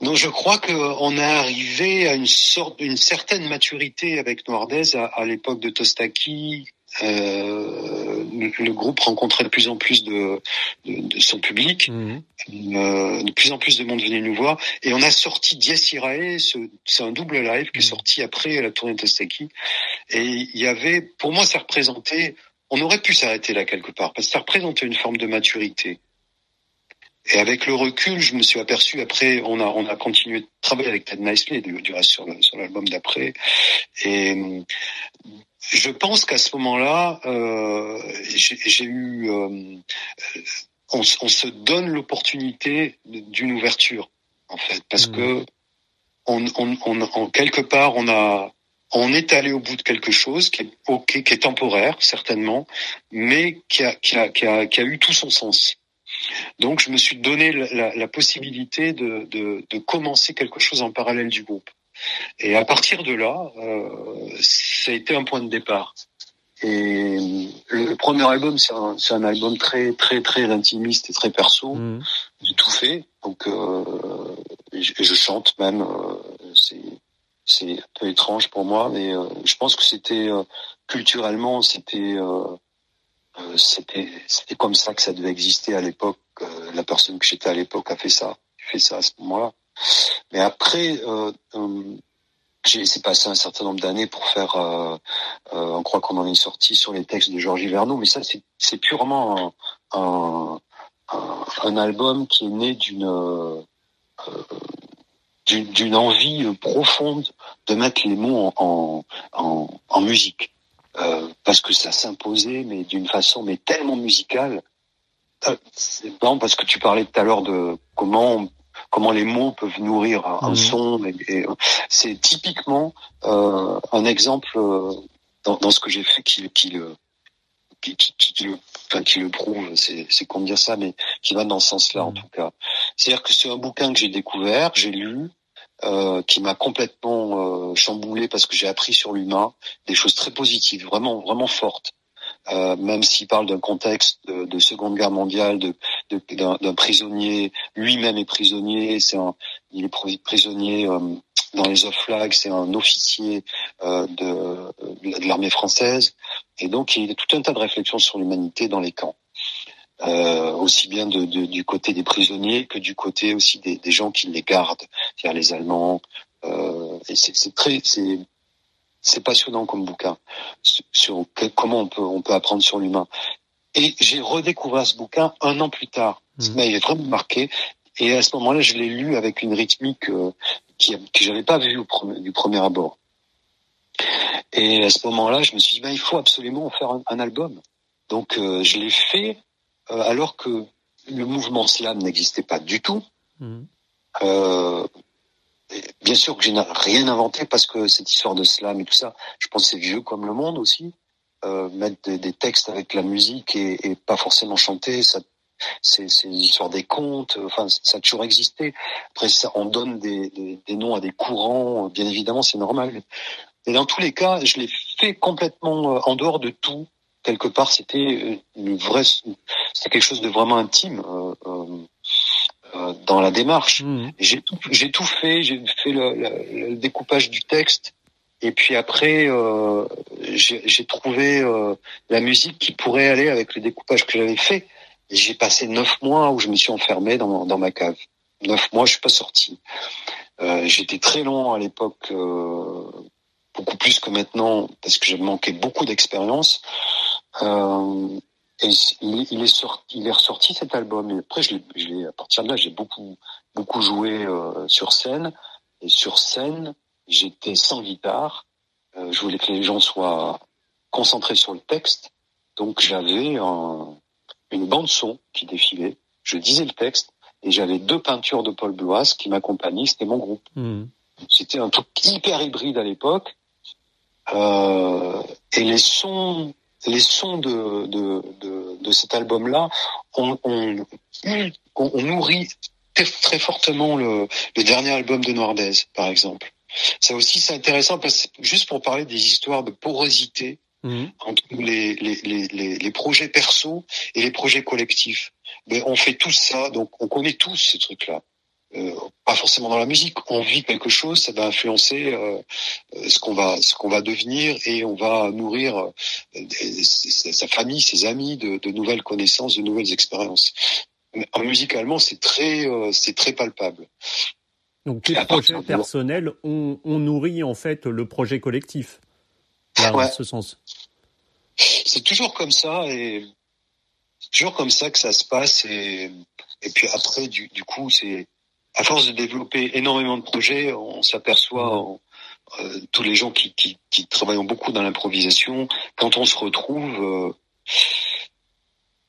non, je crois qu'on est arrivé à une sorte, une certaine maturité avec Noirdaise à, à l'époque de Tostaki, euh, le, groupe rencontrait de plus en plus de, de, son public, mhm. euh, de plus en plus de monde venait nous voir, et on a sorti Dies Irae, c'est un double live qui est mhm. sorti après la tournée de Tostaki, et il y avait, pour moi, ça représentait, on aurait pu s'arrêter là quelque part, parce que ça représentait une forme de maturité. Et avec le recul, je me suis aperçu après, on a on a continué de travailler avec Ted Nicely, du, du reste sur l'album d'après, et je pense qu'à ce moment-là, euh, j'ai eu, euh, on, on, se donne l'opportunité d'une ouverture en fait, parce mmh. que on, on, on, quelque part, on a, on est allé au bout de quelque chose qui est ok, qui est temporaire certainement, mais qui a, qui a, qui a, qui a eu tout son sens. Donc, je me suis donné la, la possibilité de, de, de commencer quelque chose en parallèle du groupe. Et à partir de là, euh, ça a été un point de départ. Et le premier album, c'est un, un, album très très très intimiste et très perso. Mmh. J'ai tout fait, donc euh, je, je, chante même. Euh, c'est c'est un peu étrange pour moi, mais euh, je pense que c'était culturellement, c'était c'était c'était comme ça que ça devait exister à l'époque. la personne que j'étais à l'époque a fait ça, fait ça à ce moment-là. Mais après, euh, euh, j'ai passer un certain nombre d'années pour faire, euh, on croit qu'on en est sorti sur les textes de Georges Verneau, mais ça c'est purement un, album qui est né d'une d'une envie profonde de mettre les mots en, en, musique. Euh, parce que ça s'imposait, mais d'une façon mais tellement musicale. c'est bon parce que tu parlais tout à l'heure de comment comment les mots peuvent nourrir un, mmh. son. Et, c'est typiquement euh, un exemple euh, dans, dans, ce que j'ai fait qui, qui le qui, qui, qui, le, enfin, qui le prouve, c'est, c'est qu'on dire ça, mais qui va dans ce sens-là en mmh. tout cas. C'est-à-dire que c'est un bouquin que j'ai découvert, j'ai lu, euh, qui m'a complètement euh, chamboulé parce que j'ai appris sur l'humain des choses très positives, vraiment vraiment fortes. Euh, même s'il parle d'un contexte de, de, Seconde Guerre mondiale, d'un, prisonnier, lui-même est prisonnier, c'est un, il est prisonnier euh, dans les off-flags, c'est un officier euh, de, de l'armée française, et donc il y a tout un tas de réflexions sur l'humanité dans les camps. Euh, aussi bien de, de, du côté des prisonniers que du côté aussi des, des gens qui les gardent, c'est-à-dire les Allemands. Euh, et c'est, c'est très, c'est, c'est passionnant comme bouquin sur comment on peut on peut apprendre sur l'humain. Et j'ai redécouvert ce bouquin un an plus tard. Mmh. m'avait vraiment marqué. Et à ce moment-là, je l'ai lu avec une rythmique euh, qui, que j'avais pas vue au premier, du premier abord. Et à ce moment-là, je me suis dit, ben, il faut absolument faire un, album. Donc, euh, je l'ai fait euh, alors que le mouvement slam n'existait pas du tout. Mmh. Euh, bien sûr que j'ai rien inventé parce que cette histoire de slam et tout ça, je pense c'est vieux comme le monde aussi. Euh, mettre des, textes avec la musique et, pas forcément chanter, c'est, c'est l'histoire des contes. Enfin, ça a toujours existé. Après, ça, on donne des, noms à des courants. Bien évidemment, c'est normal. Et dans tous les cas, je l'ai fait complètement euh, en dehors de tout. quelque part c'était une vraie, c'était quelque chose de vraiment intime euh, euh, dans la démarche. Mmh. J'ai tout, j'ai tout fait, j'ai fait le, le, le, découpage du texte, et puis après j'ai trouvé la musique qui pourrait aller avec le découpage que j'avais fait. Et j'ai passé neuf mois où je me suis enfermé dans, dans ma cave. Neuf mois, je suis pas sorti. Euh, J'étais très long à l'époque, euh, beaucoup plus que maintenant, parce que j'ai manqué beaucoup d'expérience. Euh, et il, il, est sorti, il est ressorti cet album. Et après, je l'ai, à partir de là, j'ai beaucoup, beaucoup joué euh, sur scène. Et sur scène, j'étais sans guitare. Euh, je voulais que les gens soient concentrés sur le texte. Donc j'avais un, une bande son qui défilait. Je disais le texte et j'avais deux peintures de Paul Bloise qui m'accompagnaient. C'était mon groupe. Hmm. C'était un truc hyper hybride à l'époque. Euh, et les sons, les sons de de, de, de cet album-là, on, on, on, nourrit très, fortement le, le dernier album de Noirdez, par exemple. Ça aussi, c'est intéressant parce que juste pour parler des histoires de porosité Mmh. entre les, les, les, les, projets perso et les projets collectifs. Mais on fait tous ça, donc on connaît tous ce truc-là. Euh, pas forcément dans la musique, on vit quelque chose, ça va influencer euh, ce qu'on va ce qu'on va devenir et on va nourrir euh, sa famille, ses amis de, de, nouvelles connaissances, de nouvelles expériences. En musicalement, c'est très euh, c'est très palpable. Donc les projets personnels, on, on nourrit en fait le projet collectif ouais. ce sens. C'est toujours comme ça et toujours comme ça que ça se passe et et puis après du, du coup c'est à force de développer énormément de projets, on s'aperçoit euh, tous les gens qui, qui, qui travaillent beaucoup dans l'improvisation, quand on se retrouve, euh,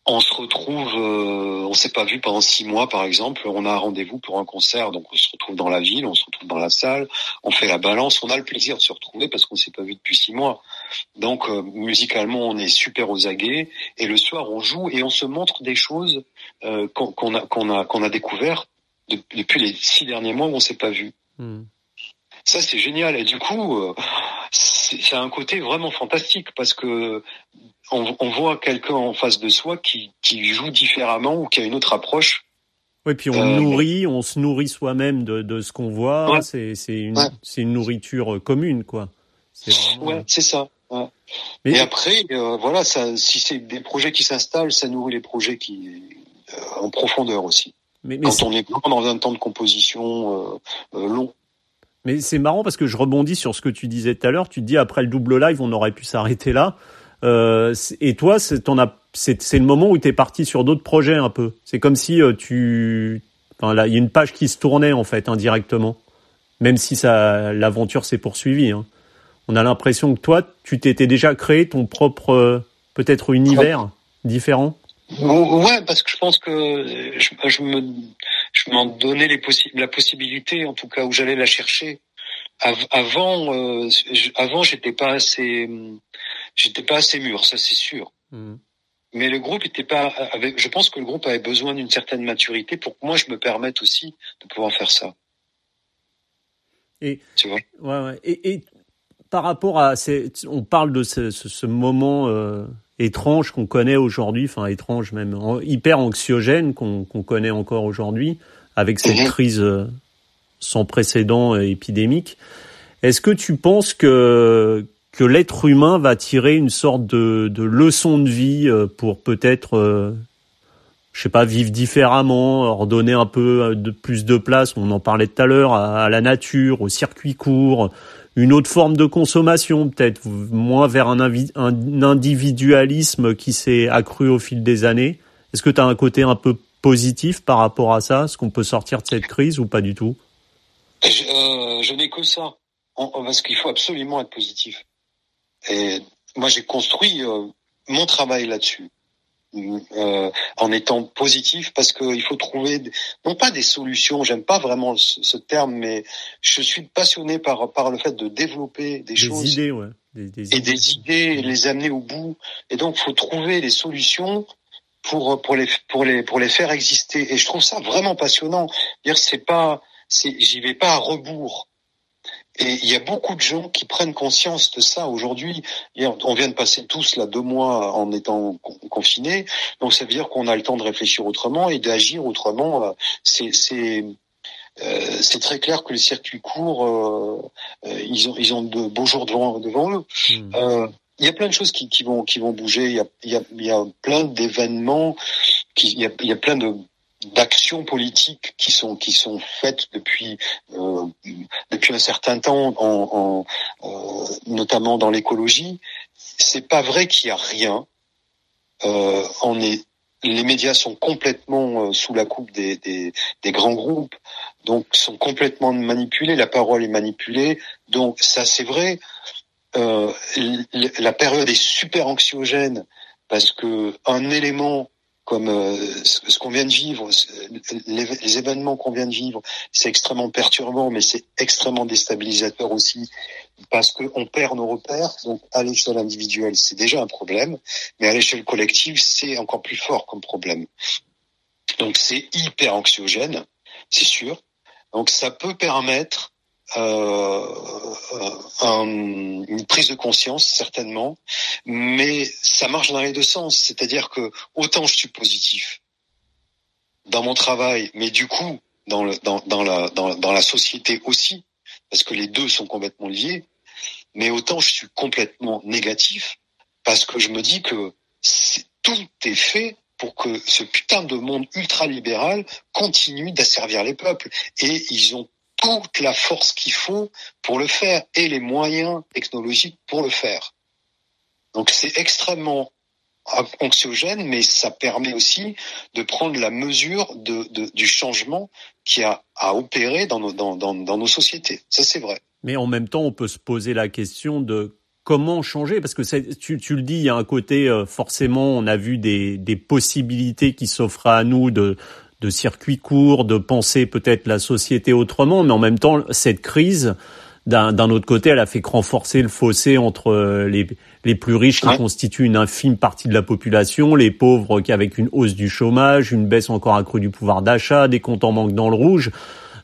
on se retrouve, euh, on s'est pas vu pendant six mois par exemple, on a un rendez-vous pour un concert, donc on se retrouve dans la ville, on se retrouve dans la salle, on fait la balance, on a le plaisir de se retrouver parce qu'on s'est pas vu depuis six mois. Donc euh, musicalement on est super aux aguets et le soir on joue et on se montre des choses euh, qu'on a qu'on a qu'on a découvert depuis les six derniers mois où on s'est pas vu. Hmm. Ça c'est génial et du coup euh, c'est un côté vraiment fantastique parce que on, on voit quelqu'un en face de soi qui, qui joue différemment ou qui a une autre approche. Oui, puis on euh, nourrit, on se nourrit soi-même de, de ce qu'on voit. Ouais. C'est une, ouais. une nourriture commune, quoi. Ouais, c'est ça. Ouais. Mais... Et après, euh, voilà, ça, si c'est des projets qui s'installent, ça nourrit les projets qui euh, en profondeur aussi. Mais, mais Quand on est dans un temps de composition euh, euh, long. Mais c'est marrant parce que je rebondis sur ce que tu disais tout à l'heure. Tu te dis après le double live, on aurait pu s'arrêter là. Euh, et toi, c'est le moment où tu es parti sur d'autres projets un peu. C'est comme si euh, tu, enfin là, il y a une page qui se tournait en fait indirectement, même si ça, l'aventure s'est poursuivie. Hein. On a l'impression que toi, tu t'étais déjà créé ton propre peut-être univers différent. Ouais, parce que je pense que je, je me, je m'en donnais les possi la possibilité, en tout cas où j'allais la chercher. avant, euh, avant, j'étais pas assez, j'étais pas assez mûr, ça c'est sûr. Mmh. Mais le groupe était pas avec. Je pense que le groupe avait besoin d'une certaine maturité pour que moi je me permette aussi de pouvoir faire ça. Et tu vois? Ouais, ouais. Et, et par rapport à, ces, on parle de ce, ce, ce moment euh, étrange qu'on connaît aujourd'hui, enfin étrange même, hyper anxiogène qu'on qu connaît encore aujourd'hui, avec cette mmh. crise euh, sans précédent épidémique. Est-ce que tu penses que que l'être humain va tirer une sorte de, de leçon de vie euh, pour peut-être, euh, je sais pas, vivre différemment, redonner un peu euh, de plus de place. On en parlait tout à l'heure à, à, la nature, au circuit court, une autre forme de consommation, peut-être moins vers un, individualisme qui s'est accru au fil des années. Est-ce que tu as un côté un peu positif par rapport à ça? Est-ce qu'on peut sortir de cette crise ou pas du tout? Je, euh, n'ai que ça, parce qu'il faut absolument être positif. Et moi, j'ai construit euh, mon travail là-dessus. Euh, en étant positif parce qu'il faut trouver non pas des solutions j'aime pas vraiment ce, ce, terme mais je suis passionné par par le fait de développer des, des choses idées, ouais. des, des et idées. des idées et les amener au bout et donc faut trouver des solutions pour pour les pour les pour les faire exister et je trouve ça vraiment passionnant dire c'est pas c'est j'y vais pas à rebours Et il y a beaucoup de gens qui prennent conscience de ça aujourd'hui. On vient de passer tous là deux mois en étant confinés, donc ça veut dire qu'on a le temps de réfléchir autrement et d'agir autrement. Euh, c'est euh, c'est très clair que les circuits courts, euh, euh, ils ont ils ont de beaux jours devant devant eux. Hmm. Euh, il y a plein de choses qui, qui vont qui vont bouger. Il y a il y a, il y a plein d'événements. Qui, il y a il y a plein de d'actions politiques qui sont qui sont faites depuis euh, depuis un certain temps, en, en euh, notamment dans l'écologie. C'est pas vrai qu'il y a rien. Euh, on est les médias sont complètement euh, sous la coupe des, des, des, grands groupes, donc sont complètement manipulés. La parole est manipulée. Donc ça, c'est vrai. Euh, la période est super anxiogène parce que un élément comme euh, ce qu'on vient de vivre, les, événements qu'on vient de vivre, c'est extrêmement perturbant, mais c'est extrêmement déstabilisateur aussi parce qu'on perd nos repères. Donc à l'échelle individuelle, c'est déjà un problème, mais à l'échelle collective, c'est encore plus fort comme problème. Donc c'est hyper anxiogène, c'est sûr. Donc ça peut permettre euh, une prise de conscience certainement, mais ça marche dans les deux sens. C'est-à-dire que autant je suis positif dans mon travail, mais du coup dans, dans, dans, la, dans, dans la société aussi, parce que les deux sont complètement liés, mais autant je suis complètement négatif parce que je me dis que tout est fait pour que ce putain de monde ultralibéral continue d'asservir les peuples. Et ils ont toute la force qu'il faut pour le faire et les moyens technologiques pour le faire. Donc c'est extrêmement anxiogène, mais ça permet aussi de prendre la mesure du changement qui a à opérer dans nos, sociétés. Ça, c'est vrai. Mais en même temps, on peut se poser la question de comment changer Parce que tu, tu, le dis, il y a un côté, euh, forcément, on a vu des, des possibilités qui s'offrent à nous de, de circuits courts, de penser peut-être la société autrement, mais en même temps, cette crise, d'un autre côté, elle a fait renforcer le fossé entre euh, les, les plus riches qui constituent une infime partie de la population, les pauvres qui avec une hausse du chômage, une baisse encore accrue du pouvoir d'achat, des comptes en banque dans le rouge.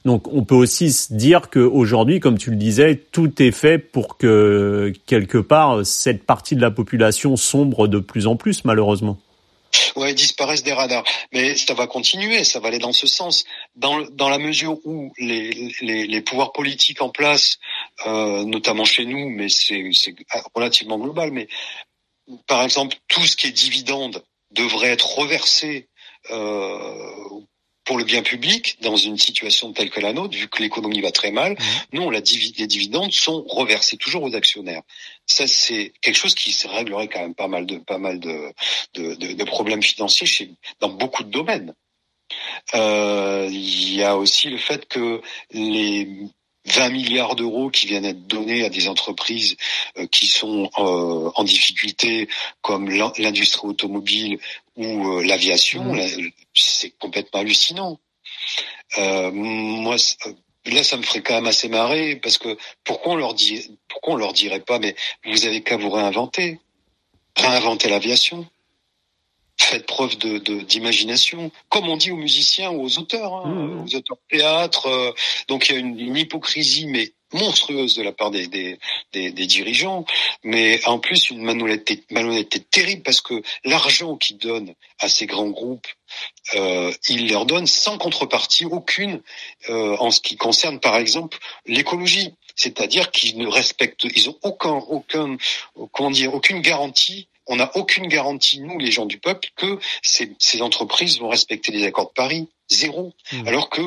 Donc on peut aussi se dire qu'aujourd'hui, comme tu le disais, tout est fait pour que quelque part cette partie de la population sombre de plus en plus, malheureusement ouais, disparaissent des radars. Mais ça va continuer, ça va aller dans ce sens. Dans, dans la mesure où les, les, les pouvoirs politiques en place, euh, notamment chez nous, mais c'est relativement global, mais par exemple, tout ce qui est dividende devrait être reversé euh, pour le bien public dans une situation telle que la nôtre, vu que l'économie va très mal, mmh. non, la les dividendes sont reversés toujours aux actionnaires. Ça, c'est quelque chose qui réglerait quand même pas mal de pas mal de, de, de, de problèmes financiers chez, dans beaucoup de domaines. Euh, il y a aussi le fait que les 20 milliards d'euros qui viennent être donnés à des entreprises euh, qui sont euh, en difficulté, comme l'industrie automobile ou euh, l'aviation, mmh. c'est complètement hallucinant. moi, là, ça me ferait quand même assez marrer parce que pourquoi on leur dit, pourquoi on leur dirait pas, mais vous avez qu'à vous réinventer, réinventer l'aviation faites preuve de d'imagination, comme on dit aux musiciens ou aux auteurs, hein, mmh, mmh. aux auteurs de théâtre. Euh, donc il y a une, hypocrisie, mais monstrueuse de la part des, des, des, dirigeants, mais en plus une malhonnêteté, malhonnêteté terrible parce que l'argent qu'ils donnent à ces grands groupes, euh, ils leur donnent sans contrepartie aucune euh, en ce qui concerne par exemple l'écologie, c'est-à-dire qu'ils ne respectent, ils ont aucun, aucun, comment dire, aucune garantie on n'a aucune garantie, nous, les gens du peuple, que ces, entreprises vont respecter les accords de Paris. Zéro. Mmh. Alors que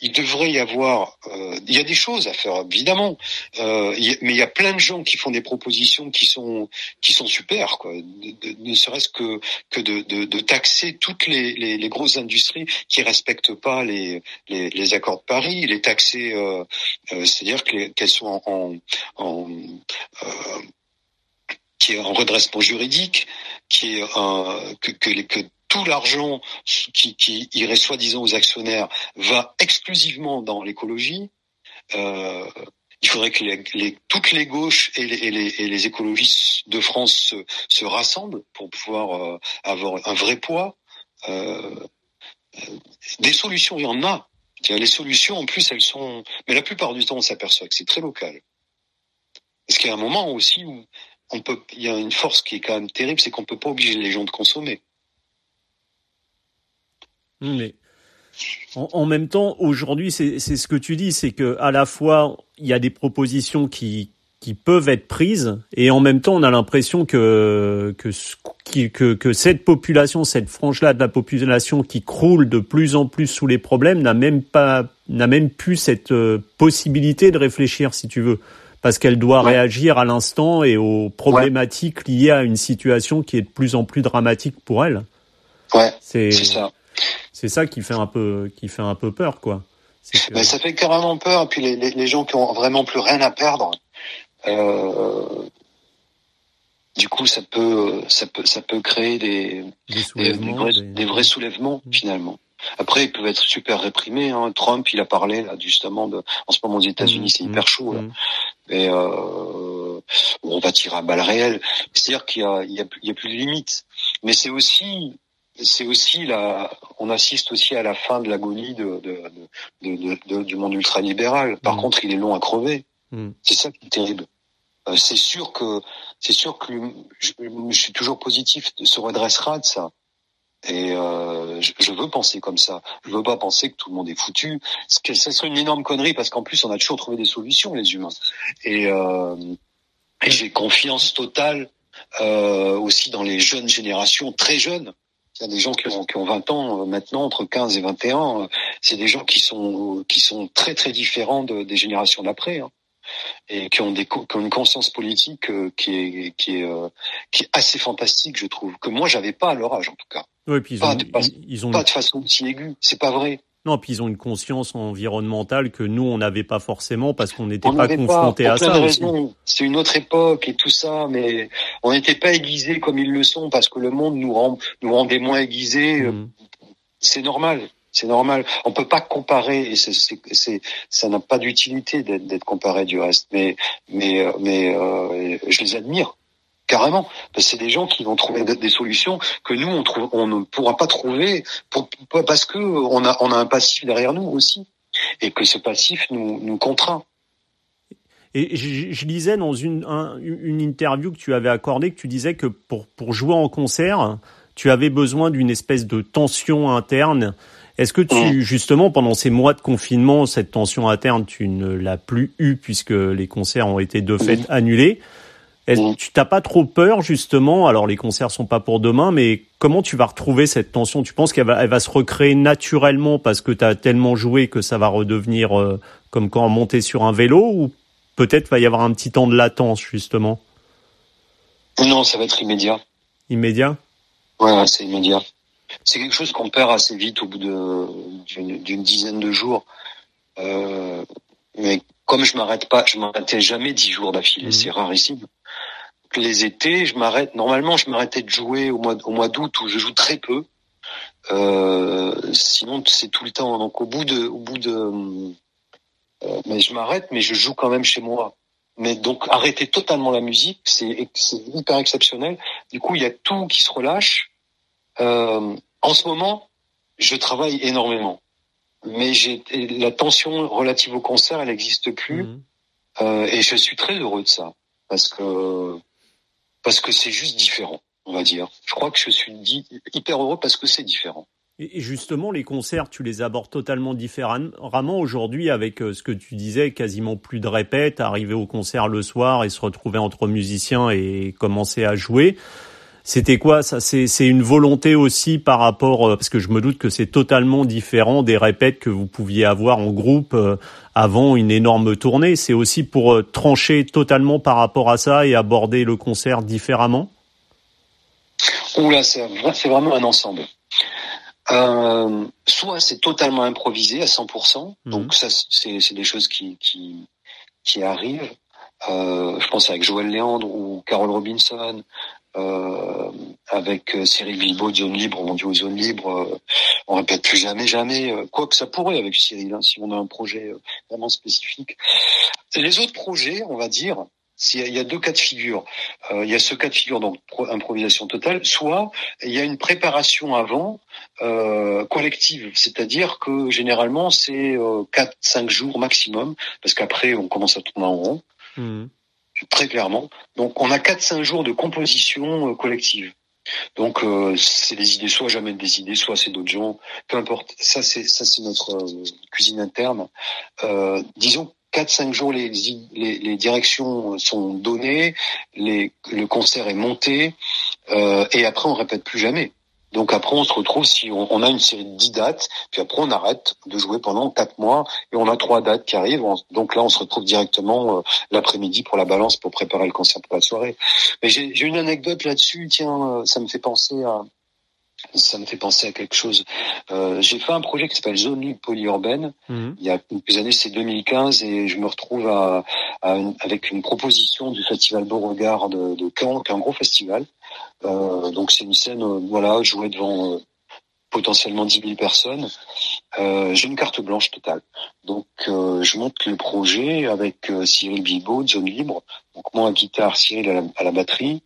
il devrait y avoir, euh, il y a des choses à faire évidemment, euh, mais il y a plein de gens qui font des propositions qui sont qui sont super, quoi. ne serait-ce que que de, taxer toutes les, grosses industries qui respectent pas les, les, accords de Paris, les taxer, euh, c'est-à-dire qu'elles sont en, en qui est en redressement juridique, qui est euh, que, que, que, tout l'argent qui, irait soi-disant aux actionnaires va exclusivement dans l'écologie. Euh, il faudrait que les, toutes les gauches et les, écologistes de France se, se rassemblent pour pouvoir euh, avoir un vrai poids. Euh, des solutions, il y en a. Les solutions, en plus, elles sont. Mais la plupart du temps, on s'aperçoit que c'est très local. Parce qu'il y a un moment aussi où. Il y a une force qui est quand même terrible, c'est qu'on peut pas obliger les gens de consommer. Mais en, même temps, aujourd'hui, c'est ce que tu dis, c'est que à la fois il y a des propositions qui qui peuvent être prises et en même temps on a l'impression que que, que que cette population, cette frange-là de la population qui croule de plus en plus sous les problèmes n'a même pas n'a même plus cette euh, possibilité de réfléchir, si tu veux, parce qu'elle doit réagir à l'instant et aux problématiques liées à une situation qui est de plus en plus dramatique pour elle. Ouais, c'est ça c'est ça qui fait un peu qui fait un peu peur quoi. Ben, ça fait carrément peur. Et puis les, les, gens qui ont vraiment plus rien à perdre, euh, du coup ça peut ça peut ça peut créer des des, vrais, soulèvements mmh. finalement. Après, ils peuvent être super réprimés. Hein. Trump, il a parlé là justement de, en ce moment aux États-Unis, c'est mmh. hyper chaud là. Mmh. Mais euh, on va tirer à balles réelles. C'est-à-dire qu'il y a, il y, a, il y a plus de limites. Mais c'est aussi c'est aussi la, on assiste aussi à la fin de l'agonie de, de, de, du monde ultralibéral. Par mm. contre, il est long à crever. Mm. C'est ça qui est terrible. Euh, c'est sûr que, c'est sûr que je, suis toujours positif, se redressera de ça. Et euh, je, veux penser comme ça. Je veux pas penser que tout le monde est foutu. Que ça serait une énorme connerie parce qu'en plus on a toujours trouvé des solutions les humains. Et, euh, et j'ai confiance totale euh, aussi dans les jeunes générations, très jeunes, il y a des gens qui ont, qui ont 20 ans euh, maintenant, entre 15 et 21. Euh, c'est des gens qui sont qui sont très très différents de, des générations d'après. Hein, et qui ont, des, qui ont une conscience politique euh, qui est qui est qui est assez fantastique, je trouve. Que moi j'avais pas à leur âge en tout cas. Oui, puis ils pas, ont, de, ils ont pas de façon aussi aiguë. C'est pas vrai. Non, puis ils ont une conscience environnementale que nous, on n'avait pas forcément parce qu'on n'était pas confrontés à ça. C'est une autre époque et tout ça, mais on n'était pas aiguisés comme ils le sont parce que le monde nous rend nous rendait moins aiguisés. Mm. C'est normal. C'est normal. On peut pas comparer. Et c'est, c'est, ça n'a pas d'utilité d'être, comparé du reste. Mais, mais, euh, mais euh, je les admire carrément. C'est des gens qui vont trouver des solutions que nous on trouve, on ne pourra pas trouver pour, parce que on a on a un passif derrière nous aussi et que ce passif nous nous contraint. Et je, je lisais dans une une interview que tu avais accordée que tu disais que pour pour jouer en concert, tu avais besoin d'une espèce de tension interne. Est-ce que tu, mmh. justement, pendant ces mois de confinement, cette tension interne, tu ne l'as plus eue puisque les concerts ont été de fait mmh. Tu t'as pas trop peur justement? Alors les concerts sont pas pour demain, mais comment tu vas retrouver cette tension? Tu penses qu'elle va, elle va se recréer naturellement parce que tu as tellement joué que ça va redevenir euh, comme quand on montait sur un vélo ou peut-être va y avoir un petit temps de latence justement? Non, ça va être immédiat. Immédiat? Ouais, c'est immédiat. C'est quelque chose qu'on perd assez vite au bout d'une dizaine de jours. Euh, mais comme je m'arrête pas, je m'arrêtais jamais dix jours d'affilée, mmh. c'est rarissime les étés, je m'arrête. Normalement, je m'arrêtais de jouer au mois au mois d'août où je joue très peu. Euh, sinon, c'est tout le temps. Donc, au bout de, au bout de, euh, mais je m'arrête, mais je joue quand même chez moi. Mais donc, arrêter totalement la musique, c'est hyper exceptionnel. Du coup, il y a tout qui se relâche. Euh, en ce moment, je travaille énormément, mais j'ai la tension relative au concert, elle n'existe plus, mmh. euh, et je suis très heureux de ça parce que parce que c'est juste différent, on va dire. Je crois que je suis hyper heureux parce que c'est différent. Et justement, les concerts, tu les abordes totalement différemment aujourd'hui avec euh, ce que tu disais, quasiment plus de répètes, arriver au concert le soir et se retrouver entre musiciens et commencer à jouer. C'était quoi ça? C'est une volonté aussi par rapport, euh, parce que je me doute que c'est totalement différent des répètes que vous pouviez avoir en groupe euh, avant une énorme tournée. C'est aussi pour euh, trancher totalement par rapport à ça et aborder le concert différemment? Oula, c'est vraiment un ensemble. soit c'est totalement improvisé à 100%, mhm. donc ça c'est des choses qui qui, qui arrivent. je pense avec Joël Léandre ou Carole Robinson euh, avec euh, Cyril Bilbao, Zone Libre, on dit aux Zone Libre, euh, on répète plus jamais, jamais, quoi que ça pourrait avec Cyril, hein, si on a un projet vraiment spécifique. les autres projets, on va dire, il y a deux cas de figure. Euh, il y a ce cas de figure donc improvisation totale, soit il y a une préparation avant euh, collective, c'est-à-dire que généralement c'est euh, quatre cinq jours maximum, parce qu'après on commence à tourner en rond, mmh. Très clairement. Donc on a quatre cinq jours de composition collective. Donc c'est des idées, soit jamais des idées, soit c'est d'autres gens, peu importe. Ça c'est ça c'est notre cuisine interne. disons 4-5 jours, les, les, les, directions sont données, les, le concert est monté, euh, et après on répète plus jamais. Donc après on se retrouve si on, on, a une série de 10 dates, puis après on arrête de jouer pendant 4 mois, et on a trois dates qui arrivent. donc là on se retrouve directement euh, l'après-midi pour la balance pour préparer le concert pour la soirée. Mais j'ai une anecdote là-dessus, tiens, euh, ça me fait penser à ça me fait penser à quelque chose. Euh, j'ai fait un projet qui s'appelle Zone Libre Polyurbaine. Mhm. Il y a quelques années, c'est 2015, et je me retrouve à, avec une proposition du Festival Beauregard de, de Caen, qui est un gros festival. Euh, donc c'est une scène, euh, voilà, jouée devant euh, potentiellement 10 000 personnes. Euh, j'ai une carte blanche totale. Donc je monte le projet avec Cyril Bibo, Zone Libre. Donc moi à guitare, Cyril à la batterie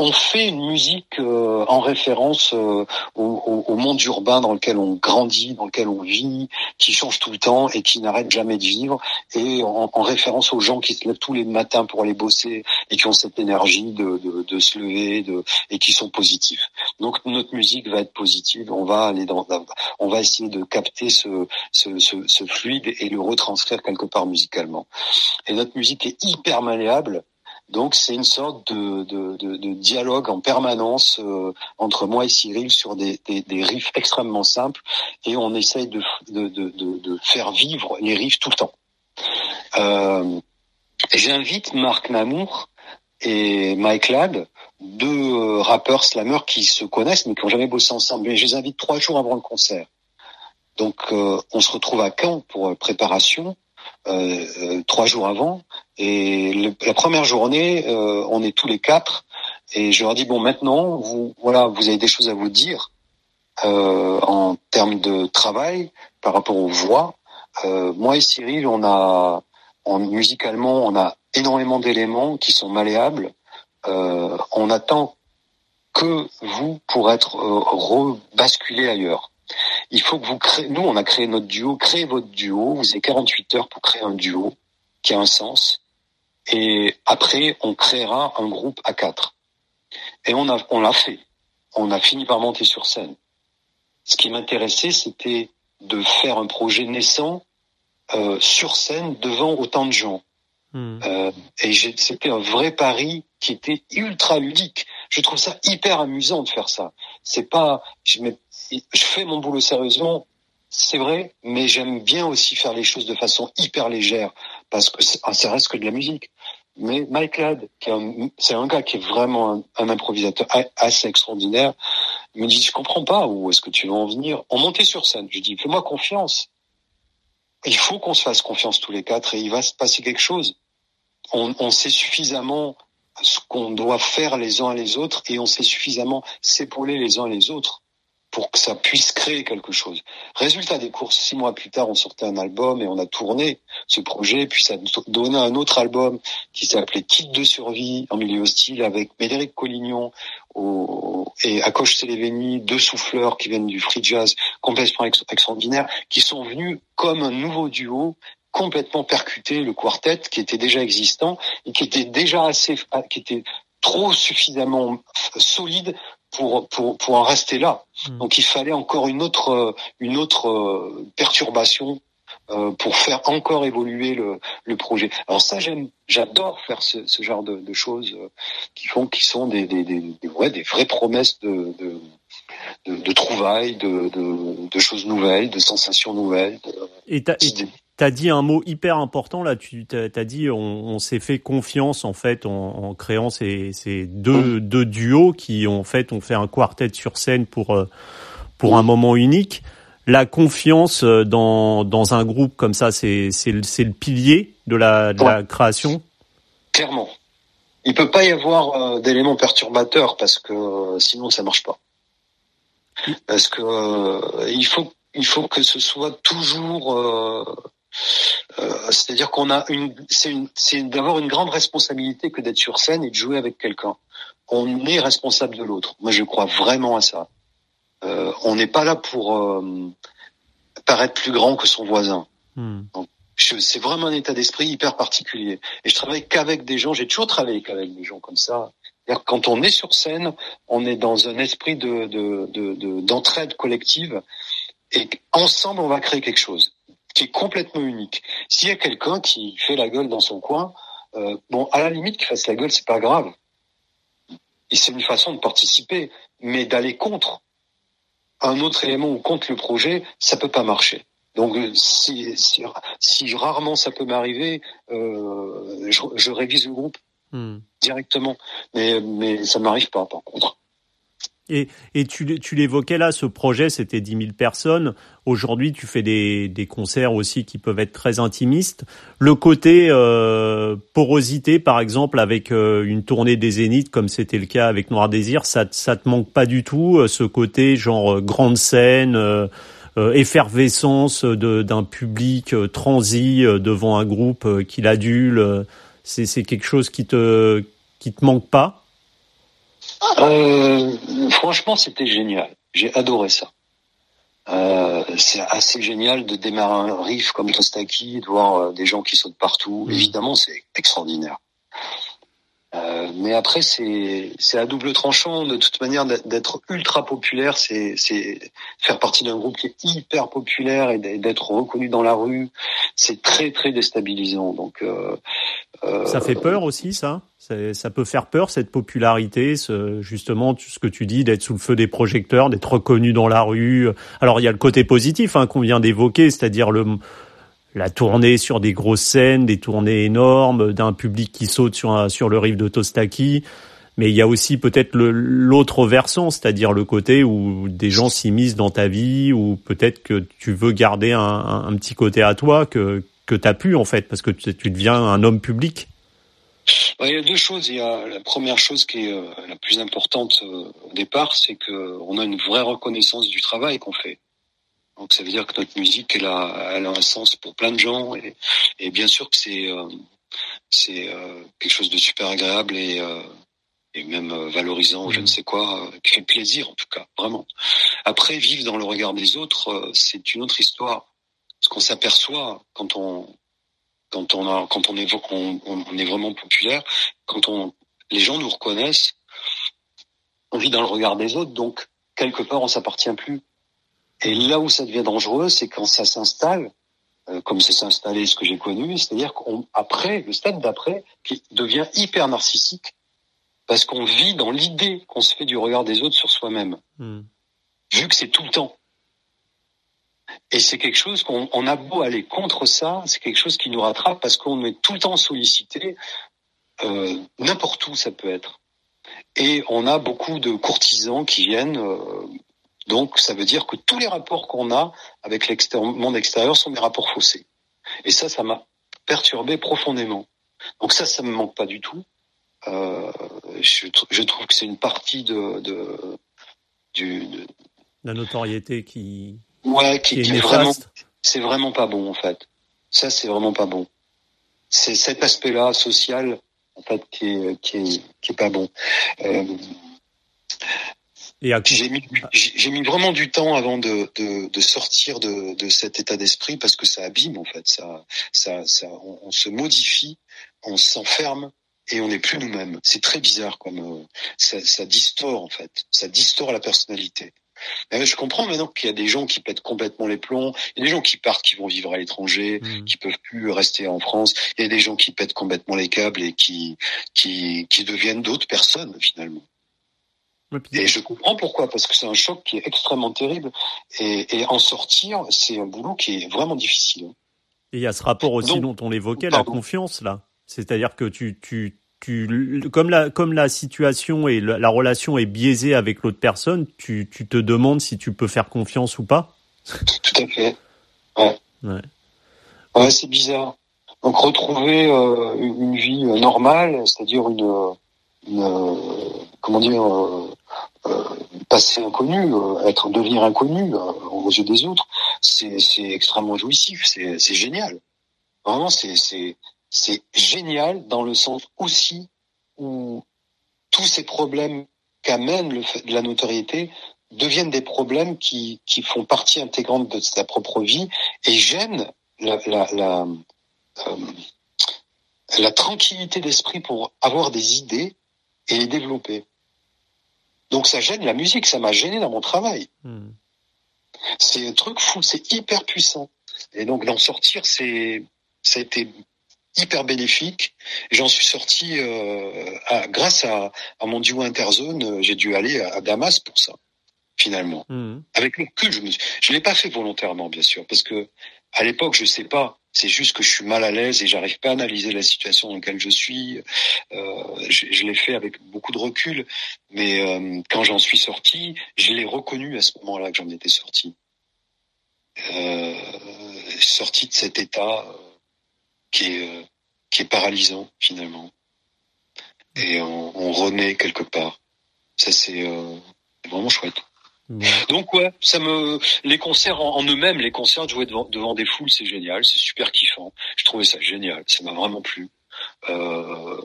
on fait une musique euh, en référence euh, au, monde urbain dans lequel on grandit, dans lequel on vit, qui change tout le temps et qui n'arrête jamais de vivre, et en, référence aux gens qui se lèvent tous les matins pour aller bosser et qui ont cette énergie de, se lever de, et qui sont positifs. Donc notre musique va être positive. On va aller dans, on va essayer de capter ce, ce, ce fluide et le retranscrire quelque part musicalement. Et notre musique est hyper malléable donc c'est une sorte de, de, de, de, dialogue en permanence euh, entre moi et Cyril sur des, des, des, riffs extrêmement simples et on essaye de, de, faire vivre les riffs tout le temps. Euh, J'invite Marc Namour et Mike Ladd, deux euh, rappeurs slammers qui se connaissent mais qui n'ont jamais bossé ensemble. Mais je les invite trois jours avant le concert. Donc euh, on se retrouve à Caen pour préparation. Euh, trois jours avant. Et la première journée, euh, on est tous les quatre. Et je leur dis bon, maintenant, vous voilà, vous avez des choses à vous dire euh, en termes de travail par rapport aux voix. moi et Cyril, on a, en, musicalement, on a énormément d'éléments qui sont malléables. on attend que vous pour être rebasculé ailleurs. Il faut que vous créez, nous on a créé notre duo, créez votre duo, vous avez 48 heures pour créer un duo qui a un sens. Et après, on créera un groupe à quatre. Et on a, on l'a fait. On a fini par monter sur scène. Ce qui m'intéressait, c'était de faire un projet naissant euh, sur scène devant autant de gens. Hmm. Euh, et c'était un vrai pari qui était ultra ludique. Je trouve ça hyper amusant de faire ça. C'est pas, je, je fais mon boulot sérieusement, c'est vrai, mais j'aime bien aussi faire les choses de façon hyper légère parce que ça reste que de la musique. Mais Mike Ladd, c'est un gars qui est vraiment un, improvisateur assez extraordinaire, me dit je comprends pas où est-ce que tu veux en venir. On montait sur scène, je dis fais-moi confiance. Il faut qu'on se fasse confiance tous les quatre et il va se passer quelque chose. On, on sait suffisamment ce qu'on doit faire les uns les autres et on sait suffisamment s'épauler les uns les autres pour que ça puisse créer quelque chose. Résultat des courses, six mois plus tard, on sortait un album et on a tourné ce projet, puis ça donnait un autre album qui s'appelait Kit de survie en milieu hostile avec Médéric Collignon et Akosh Seleveni, deux souffleurs qui viennent du free jazz complètement extraordinaire, qui sont venus comme un nouveau duo complètement percuter le quartet qui était déjà existant et qui était déjà assez, qui était trop suffisamment solide pour, pour, pour en rester là. Hmm. Donc il fallait encore une autre, une autre euh, perturbation euh, pour faire encore évoluer le, le projet. Alors ça, j'aime, j'adore faire ce, ce genre de, de, choses euh, qui font, qui sont des, des, des, des, ouais, des vraies promesses de, de, de, de trouvailles, de, de, de, choses nouvelles, de sensations nouvelles. Et tu as dit un mot hyper important là. Tu as, dit on, on s'est fait confiance en fait en, en créant ces, ces deux, mmh. deux, duos qui en fait ont fait un quartet sur scène pour euh, pour un moment unique. La confiance euh, dans, dans un groupe comme ça, c'est le, le pilier de la, de la création? Clairement, il peut pas y avoir euh, d'éléments perturbateurs parce que sinon ça marche pas. Parce que il faut il faut que ce soit toujours Euh, c'est-à-dire qu'on a une, c'est une, c'est d'avoir une grande responsabilité que d'être sur scène et de jouer avec quelqu'un. On est responsable de l'autre. Moi, je crois vraiment à ça. Euh, on n'est pas là pour euh, paraître plus grand que son voisin. Hmm. c'est vraiment un état d'esprit hyper particulier. Et je travaille qu'avec des gens. J'ai toujours travaillé qu'avec des gens comme ça. Quand on est sur scène, on est dans un esprit de, de, de, d'entraide collective et ensemble on va créer quelque chose qui est complètement unique. S'il y a quelqu'un qui fait la gueule dans son coin, euh, bon, à la limite qu'il fasse la gueule, c'est pas grave. Et c'est une façon de participer, mais d'aller contre un autre élément ou contre le projet, ça peut pas marcher. Donc euh, si, si, si rarement ça peut m'arriver, euh, je, je, révise le groupe hmm. directement, mais mais ça m'arrive pas par contre. Et, et tu, tu l'évoquais là, ce projet, c'était 10 000 personnes. Aujourd'hui, tu fais des, des concerts aussi qui peuvent être très intimistes. Le côté euh, porosité, par exemple, avec euh, une tournée des Zéniths, comme c'était le cas avec Noir Désir, ça, ça te manque pas du tout, euh, ce côté genre euh, grande scène, euh, effervescence d'un public transi devant un groupe qui l'adule. C'est quelque chose qui te, qui te manque pas euh, franchement, c'était génial. J'ai adoré ça. Euh, c'est assez génial de démarrer un riff comme Tostaki, de voir euh, des gens qui sautent partout. Mmh. Évidemment, c'est extraordinaire. Euh, mais après, c'est à double tranchant. De toute manière, d'être ultra populaire, c'est c'est faire partie d'un groupe qui est hyper populaire et d'être reconnu dans la rue, c'est très très déstabilisant. Donc euh, euh, ça fait peur aussi, ça? Ça peut faire peur cette popularité, ce, justement, ce que tu dis, d'être sous le feu des projecteurs, d'être reconnu dans la rue. Alors il y a le côté positif hein, qu'on vient d'évoquer, c'est-à-dire le la tournée sur des grosses scènes, des tournées énormes, d'un public qui saute sur, sur le riff de Tostaki. Mais il y a aussi peut-être l'autre versant, c'est-à-dire le côté où des gens s'immiscent dans ta vie, ou peut-être que tu veux garder un, un, petit côté à toi que, que tu as pu en fait, parce que tu, deviens un homme public. Il y a deux choses. Il y a la première chose qui est euh, la plus importante euh, au départ, c'est qu'on a une vraie reconnaissance du travail qu'on fait. Donc ça veut dire que notre musique, elle a, elle a un sens pour plein de gens et, et bien sûr que c'est euh, c'est euh, quelque chose de super agréable et, euh, et même valorisant, ou je ne mmh. sais quoi, qui fait plaisir en tout cas, vraiment. Après, vivre dans le regard des autres, c'est une autre histoire. Ce qu'on s'aperçoit quand on quand on a quand on est on, on est vraiment populaire, quand on les gens nous reconnaissent, on vit dans le regard des autres, donc quelque part on s'appartient plus. Et là où ça devient dangereux, c'est quand ça s'installe, euh, comme ça s'est installé ce que j'ai connu, c'est-à-dire qu'après, le stade d'après, qui devient hyper narcissique, parce qu'on vit dans l'idée qu'on se fait du regard des autres sur soi-même, hmm. vu que c'est tout le temps. Et c'est quelque chose qu'on on a beau aller contre ça, c'est quelque chose qui nous rattrape parce qu'on est tout le temps sollicité, euh, n'importe où ça peut être. Et on a beaucoup de courtisans qui viennent euh, donc, ça veut dire que tous les rapports qu'on a avec le monde extérieur sont des rapports faussés. Et ça, ça m'a perturbé profondément. Donc ça, ça me manque pas du tout. Euh, je, je, trouve que c'est une partie de, de du de, la notoriété qui ouais qui, qui est, vraiment c'est vraiment pas bon en fait. Ça, c'est vraiment pas bon. C'est cet aspect-là social en fait qui est qui est qui est pas bon. Euh, j'ai mis, j'ai mis vraiment du temps avant de, de, de sortir de, de, cet état d'esprit parce que ça abîme en fait. Ça, ça, ça, on, se modifie, on s'enferme et on n'est plus nous-mêmes. C'est très bizarre comme euh, ça, ça distord en fait. Ça distord la personnalité. je comprends maintenant qu'il y a des gens qui pètent complètement les plombs. Il y a des gens qui partent, qui vont vivre à l'étranger, mmh. qui peuvent plus rester en France. Il y a des gens qui pètent complètement les câbles et qui qui, qui deviennent d'autres personnes finalement. Et je comprends pourquoi, parce que c'est un choc qui est extrêmement terrible. Et, et en sortir, c'est un boulot qui est vraiment difficile. Et il y a ce rapport aussi dont on évoquait, la confiance, là. C'est-à-dire que tu, tu, tu, comme la, comme la situation et la, relation est biaisée avec l'autre personne, tu, tu te demandes si tu peux faire confiance ou pas. Tout à fait. Ouais. Ouais, ouais c'est bizarre. Donc retrouver euh, une vie normale, c'est-à-dire une, une, comment dire, euh, euh, passer inconnu, euh, être devenir inconnu aux yeux des autres, c'est extrêmement jouissif, c'est génial. Vraiment, c'est génial dans le sens aussi où tous ces problèmes qu'amène de la notoriété deviennent des problèmes qui, font partie intégrante de sa propre vie et gênent la, euh, la tranquillité d'esprit pour avoir des idées et les développer. Donc ça gêne la musique, ça m'a gêné dans mon travail. Hmm. C'est un truc fou, c'est hyper puissant. Et donc d'en sortir, c'est ça a été hyper bénéfique. J'en suis sorti euh, grâce à, à, mon duo interzone. Euh, j'ai dû aller à, Damas pour ça, finalement. Hmm. Avec le cul, je me je l'ai pas fait volontairement, bien sûr, parce que à l'époque, je sais pas. C'est juste que je suis mal à l'aise et j'arrive pas à analyser la situation dans laquelle je suis. Euh, je, je l'ai fait avec beaucoup de recul, mais euh, quand j'en suis sorti, je l'ai reconnu à ce moment-là que j'en étais sorti. Euh, sorti de cet état euh, qui est euh, qui est paralysant finalement, et on, on renaît quelque part. Ça c'est vraiment chouette. Donc ouais, ça me les concerts en, eux-mêmes, les concerts jouer devant, devant des foules, c'est génial, c'est super kiffant. Je trouvais ça génial, ça m'a vraiment plu. Euh,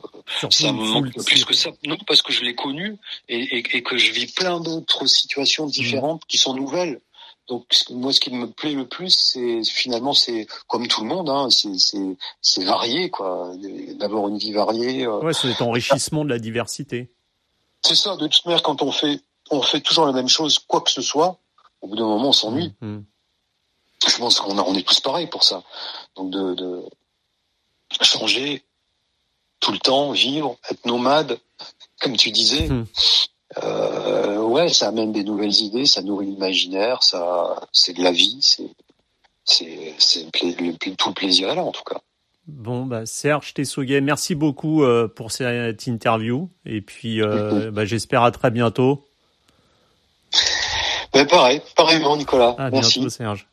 ça me manque plus que ça. Non, parce que je l'ai connu et, et, et, que je vis plein d'autres situations différentes qui sont nouvelles. Donc moi, ce qui me plaît le plus, c'est finalement, c'est comme tout le monde, hein, c'est varié, quoi. D'avoir une vie variée. Euh. Ouais, c'est enrichissement de la diversité. C'est ça. De toute manière, quand on fait on fait toujours la même chose, quoi que ce soit, au bout d'un moment, on s'ennuie. Mmh, mmh. Je pense qu'on on est tous pareils pour ça. Donc de, de, changer tout le temps, vivre, être nomade, comme tu disais. Mmh. Euh, ouais, ça amène des nouvelles idées, ça nourrit l'imaginaire, ça, c'est de la vie, c'est, c'est, c'est tout le plaisir là en tout cas. Bon, bah, Serge Tessoguet, merci beaucoup euh, pour cette interview. Et puis, euh, bah, j'espère à très bientôt pareil, pareillement, Nicolas. À Merci. bientôt, Serge.